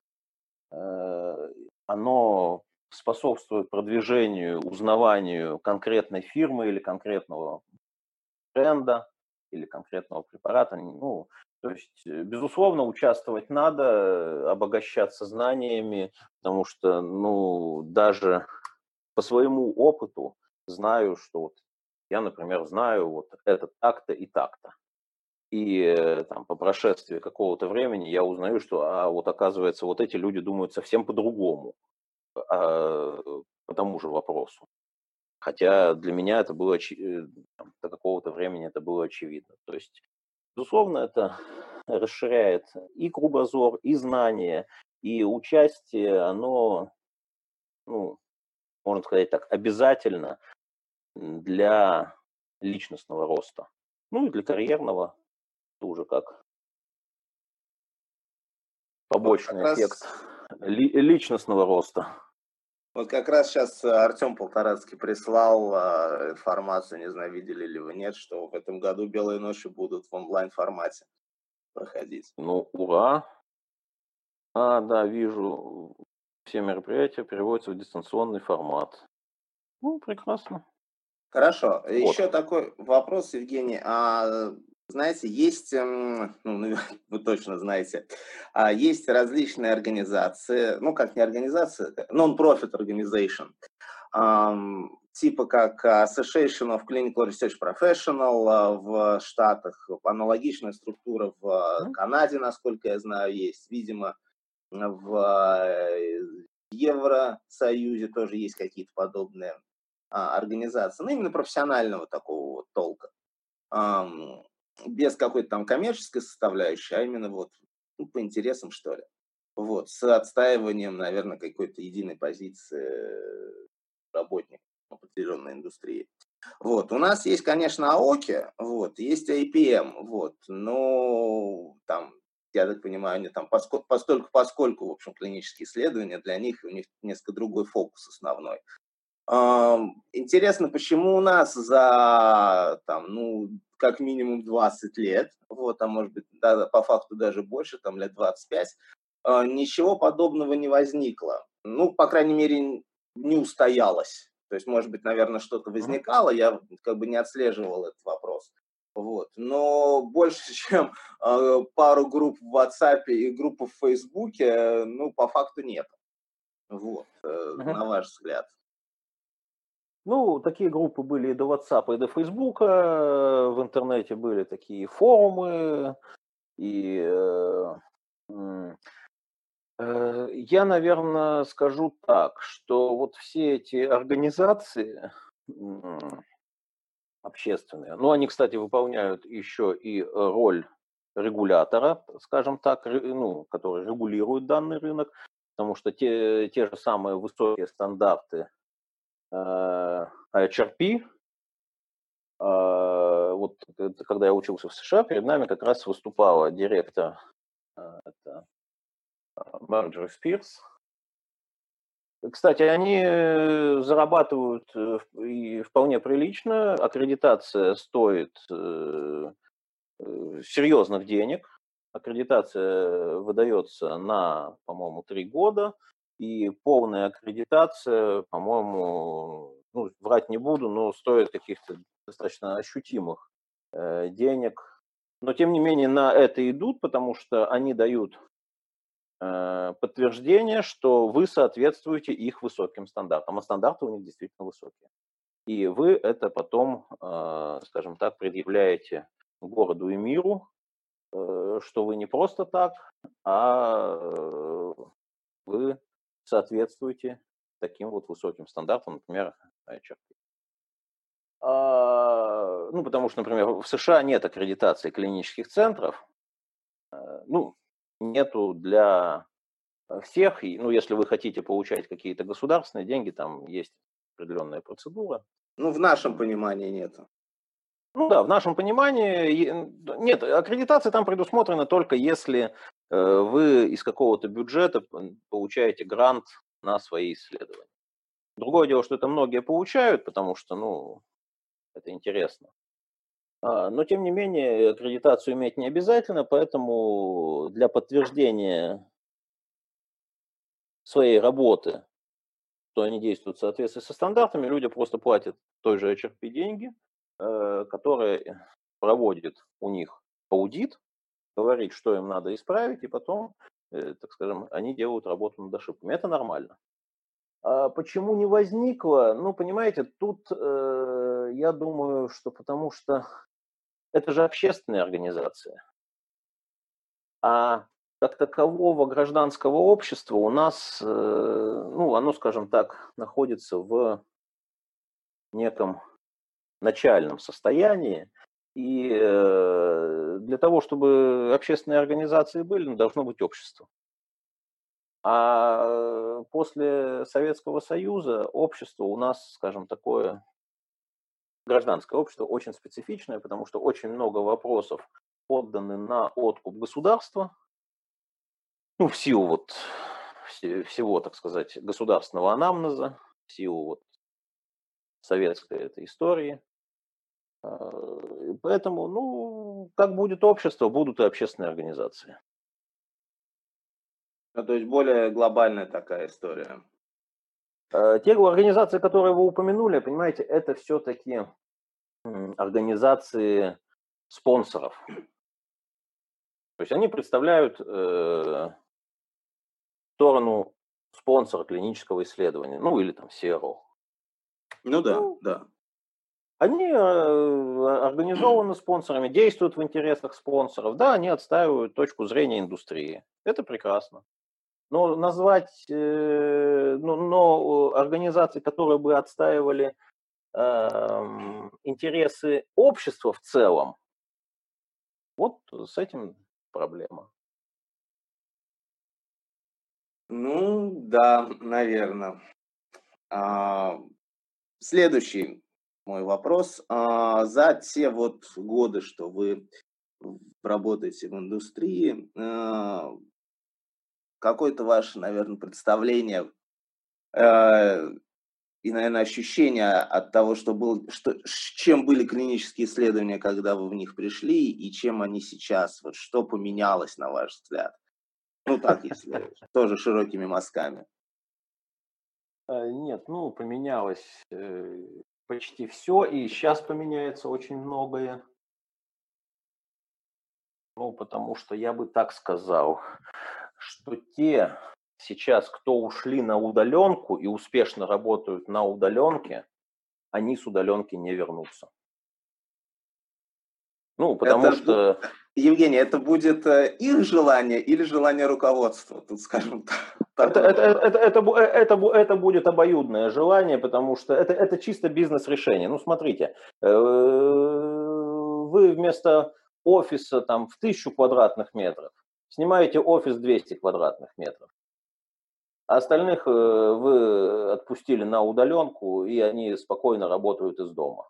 э, оно способствует продвижению, узнаванию конкретной фирмы или конкретного бренда или конкретного препарата. Ну, то есть, э, безусловно, участвовать надо, обогащаться знаниями, потому что, ну, даже по своему опыту знаю, что вот я, например, знаю вот это так-то и так-то. И э, там, по прошествии какого-то времени я узнаю, что а вот оказывается вот эти люди думают совсем по-другому а, по тому же вопросу. Хотя для меня это было э, до какого-то времени это было очевидно. То есть, безусловно, это расширяет и кругозор, и знания, и участие, оно, ну, можно сказать так, обязательно для личностного роста. Ну и для карьерного тоже как побочный вот эффект раз... личностного роста. Вот как раз сейчас Артем Полторацкий прислал а, информацию, не знаю, видели ли вы, нет, что в этом году «Белые ночи» будут в онлайн-формате проходить. Ну, ура! А, да, вижу, все мероприятия переводятся в дистанционный формат. Ну, прекрасно. Хорошо. Вот. Еще такой вопрос, Евгений. А знаете, есть, эм, ну, вы точно знаете, а, есть различные организации, ну, как не организация, non-profit organization, типа как Association of Clinical Research Professional а, в Штатах, аналогичная структура в Канаде, насколько я знаю, есть, видимо, в э, Евросоюзе тоже есть какие-то подобные а, организации, ну, именно профессионального такого вот толка без какой-то там коммерческой составляющей, а именно вот ну, по интересам, что ли. Вот, с отстаиванием, наверное, какой-то единой позиции работников определенной индустрии. Вот, у нас есть, конечно, АОКи, вот, есть IPM, вот, но там, я так понимаю, они там поскольку, поскольку, поскольку, в общем, клинические исследования, для них у них несколько другой фокус основной. Интересно, почему у нас за, там, ну, как минимум 20 лет, вот, а может быть, да, по факту даже больше, там, лет 25, а, ничего подобного не возникло. Ну, по крайней мере, не устоялось. То есть, может быть, наверное, что-то возникало, я как бы не отслеживал этот вопрос. Вот. Но больше, чем э, пару групп в WhatsApp и группу в Facebook, ну, по факту нет. Вот, э, uh-huh. на ваш взгляд. Ну, такие группы были и до WhatsApp, и до Facebook. В интернете были такие форумы. И э, э, я, наверное, скажу так, что вот все эти организации общественные, ну, они, кстати, выполняют еще и роль регулятора, скажем так, ну, который регулирует данный рынок, потому что те, те же самые высокие стандарты HRP, э, э, вот когда я учился в США, перед нами как раз выступала директор э, это Марджори Спирс. Кстати, они зарабатывают и вполне прилично. Аккредитация стоит серьезных денег. Аккредитация выдается на, по-моему, три года и полная аккредитация, по-моему, ну, врать не буду, но стоит каких-то достаточно ощутимых э, денег. Но, тем не менее, на это идут, потому что они дают э, подтверждение, что вы соответствуете их высоким стандартам, а стандарты у них действительно высокие. И вы это потом, э, скажем так, предъявляете городу и миру, э, что вы не просто так, а э, вы соответствуете таким вот высоким стандартам, например, HRP. А, ну, потому что, например, в США нет аккредитации клинических центров, э, ну, нету для всех, и, ну, если вы хотите получать какие-то государственные деньги, там есть определенная процедура. Ну, в нашем понимании нет. Ну да, в нашем понимании нет, аккредитация там предусмотрена только если Э, вы из какого-то бюджета получаете грант на свои исследования. Другое дело, что это многие получают, потому что, ну, это интересно. А, но, тем не менее, аккредитацию иметь не обязательно, поэтому для подтверждения своей работы, что они действуют в соответствии со стандартами, люди просто платят той же HRP деньги, э, которые проводит у них аудит, говорить, что им надо исправить, и потом, э, так скажем, они делают работу над ошибками. Это нормально. А почему не возникло? Ну, понимаете, тут э, я думаю, что потому что это же общественная организация. А как такового гражданского общества у нас, э, ну, оно, скажем так, находится в неком начальном состоянии, и э, для того, чтобы общественные организации были, ну, должно быть общество. А после Советского Союза общество у нас, скажем, такое гражданское общество очень специфичное, потому что очень много вопросов подданы на откуп государства, ну, в силу вот всего, так сказать, государственного анамнеза, в силу вот советской этой истории. А, поэтому, ну, как будет общество, будут и общественные организации. Ну, то есть более глобальная такая история. А, те организации, которые вы упомянули, понимаете, это все-таки организации спонсоров. То есть они представляют э, сторону спонсора клинического исследования, ну или там CRO. Ну да, ну, да. Они э, организованы спонсорами, действуют в интересах спонсоров. Да, они отстаивают точку зрения индустрии. Это прекрасно. Но назвать, э, но, но организации, которые бы отстаивали э, интересы общества в целом, вот с этим проблема. Ну, да, наверное. А, следующий мой вопрос. А, за те вот годы, что вы работаете в индустрии, а, какое-то ваше, наверное, представление, э, и, наверное, ощущение от того, что был, что, чем были клинические исследования, когда вы в них пришли, и чем они сейчас. Вот что поменялось, на ваш взгляд? Ну, так, если тоже широкими мазками. Э, нет, ну, поменялось э, почти все, и сейчас поменяется очень многое. Ну, потому что я бы так сказал, что те сейчас, кто ушли на удаленку и успешно работают на удаленке, они с удаленки не вернутся. Ну, потому это, что... Евгений, это будет э, их желание или желание руководства, тут скажем так. Это, это, это, это, это, это будет обоюдное желание, потому что это, это чисто бизнес-решение. Ну, смотрите, э, вы вместо офиса там в тысячу квадратных метров снимаете офис 200 квадратных метров. А остальных э, вы отпустили на удаленку, и они спокойно работают из дома.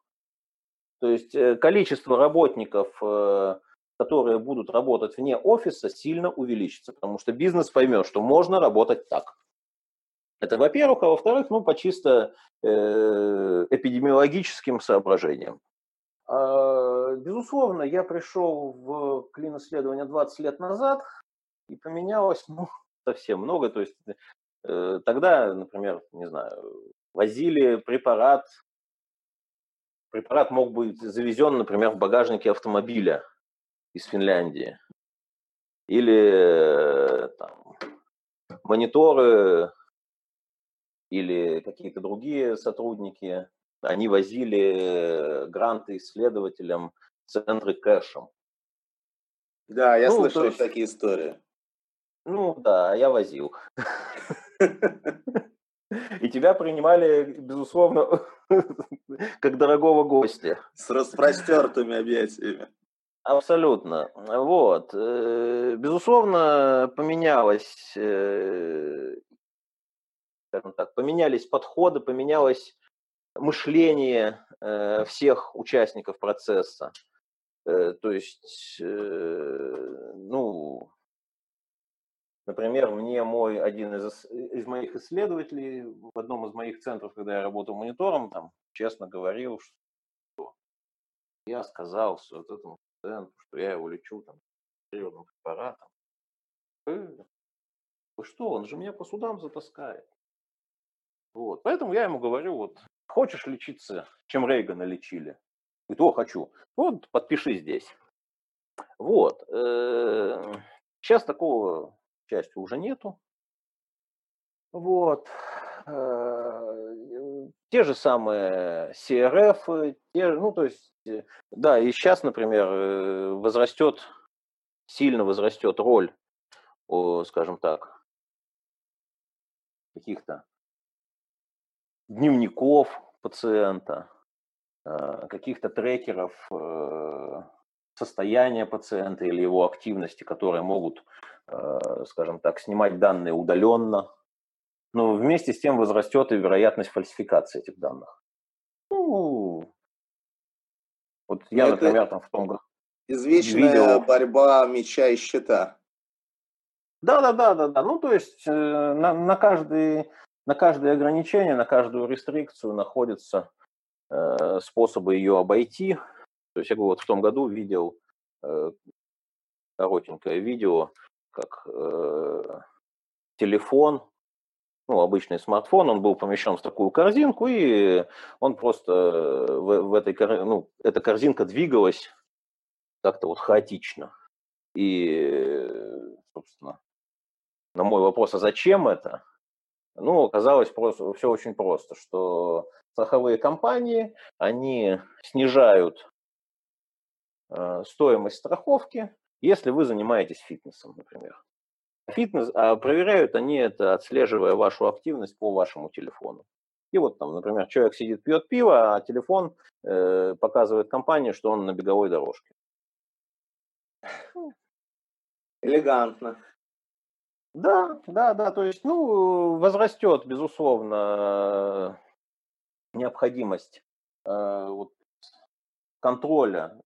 То есть э, количество работников, э, которые будут работать вне офиса, сильно увеличится, потому что бизнес поймет, что можно работать так. Это во-первых, а во-вторых, ну, по чисто эпидемиологическим соображениям. А, безусловно, я пришел в клин-исследование 20 лет назад, и поменялось ну, совсем много. То есть Э, тогда, например, не знаю, возили препарат, препарат мог быть завезен, например, в багажнике автомобиля из Финляндии. Или там, мониторы или какие-то другие сотрудники, они возили гранты исследователям центры кэшем. Да, я ну, слышал есть, такие истории. Ну да, я возил. И тебя принимали, безусловно, как дорогого гостя. С распростертыми объятиями. Абсолютно. Вот. Э, безусловно, поменялось, э, скажем так, поменялись подходы, поменялось мышление э, всех участников процесса. То есть, ну, Например, мне мой один из, из моих исследователей в одном из моих центров, когда я работал монитором, там честно говорил, что я сказал все вот этому студенту, что я его лечу там природным препаратом. Вы, вы что, он же меня по судам затаскает. Вот. Поэтому я ему говорю, вот, хочешь лечиться, чем Рейгана лечили? Говорит, о, хочу. Вот, подпиши здесь. Вот. Э, сейчас такого частью уже нету. Вот. Э, те же самые CRF, те, ну, то есть, э, да, и сейчас, например, э, возрастет, сильно возрастет роль, скажем так, каких-то дневников пациента, каких-то трекеров состояния пациента или его активности, которые могут Э, скажем так, снимать данные удаленно, но вместе с тем возрастет и вероятность фальсификации этих данных. Ну, вот я, Это например, там в том году извечная видел... борьба меча и щита. Да, да, да, да, да. Ну, то есть э, на, на, каждый, на каждое ограничение, на каждую рестрикцию находятся э, способы ее обойти. То есть я вот в том году видел э, коротенькое видео, как э, телефон, ну, обычный смартфон, он был помещен в такую корзинку, и он просто э, в, в этой, ну, эта корзинка двигалась как-то вот хаотично. И, собственно, на мой вопрос, а зачем это? Ну, оказалось просто, все очень просто, что страховые компании, они снижают э, стоимость страховки, если вы занимаетесь фитнесом, например. Фитнес, а проверяют они это, отслеживая вашу активность по вашему телефону. И вот там, например, человек сидит, пьет пиво, а телефон э, показывает компании, что он на беговой дорожке. Элегантно. Да, да, да, то есть, ну, возрастет, безусловно, необходимость э, вот, контроля,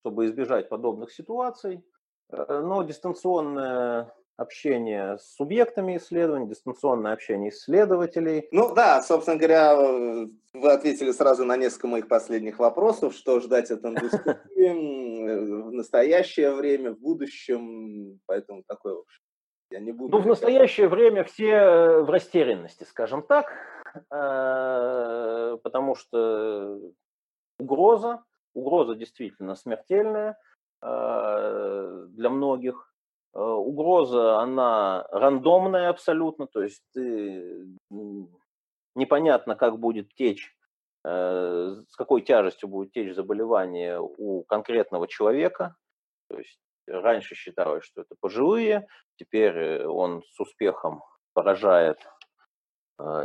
чтобы избежать подобных ситуаций. Э, но дистанционное общение с субъектами исследований, дистанционное общение исследователей. Ну да, собственно говоря, вы ответили сразу на несколько моих последних вопросов, что ждать от индустрии в настоящее время, в будущем, поэтому такое, в общем, я не буду... Ну, в настоящее время все э, в растерянности, скажем так, э, потому что угроза, угроза действительно смертельная э, для многих, Э, угроза, она рандомная абсолютно, то есть ты, непонятно, как будет течь, э, с какой тяжестью будет течь заболевание у конкретного человека. То есть раньше считалось, что это пожилые, теперь э, он с успехом поражает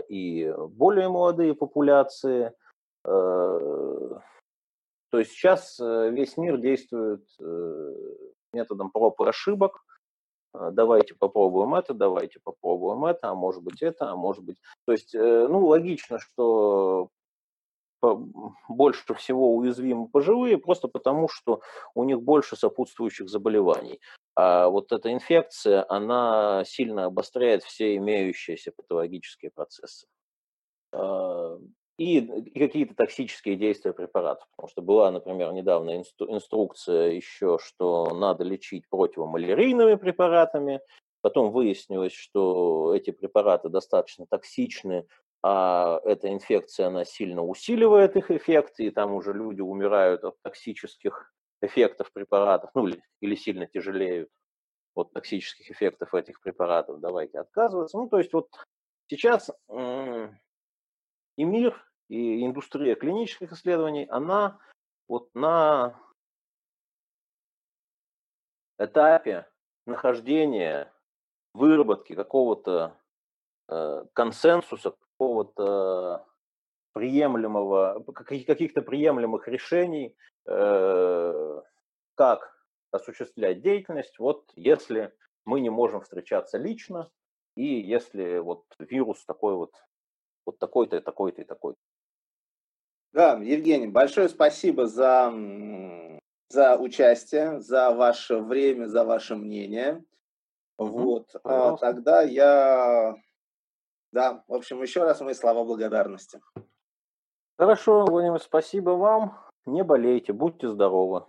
и более молодые популяции. То есть сейчас весь мир действует методом проб и ошибок, давайте попробуем это, давайте попробуем это, а может быть это, а может быть... То есть, э, ну, логично, что больше всего уязвимы пожилые, просто потому что у них больше сопутствующих заболеваний. А вот эта инфекция, она сильно обостряет все имеющиеся патологические процессы. А, и какие-то токсические действия препаратов. Потому что была, например, недавно инструкция еще, что надо лечить противомалярийными препаратами. Потом выяснилось, что эти препараты достаточно токсичны, а эта инфекция, она сильно усиливает их эффект, и там уже люди умирают от токсических эффектов препаратов, ну или, или сильно тяжелеют от токсических эффектов этих препаратов. Давайте отказываться. Ну, то есть вот сейчас и мир, и индустрия клинических исследований, она вот на этапе нахождения, выработки какого-то э, консенсуса, какого-то приемлемого, каких-то приемлемых решений, э, как осуществлять деятельность, вот если мы не можем встречаться лично, и если вот вирус такой вот, вот такой-то, такой-то и такой-то. Да, Евгений, большое спасибо за, за участие, за ваше время, за ваше мнение. Угу, вот, а, тогда я, да, в общем, еще раз мои слова благодарности. Хорошо, Владимир, спасибо вам. Не болейте, будьте здоровы.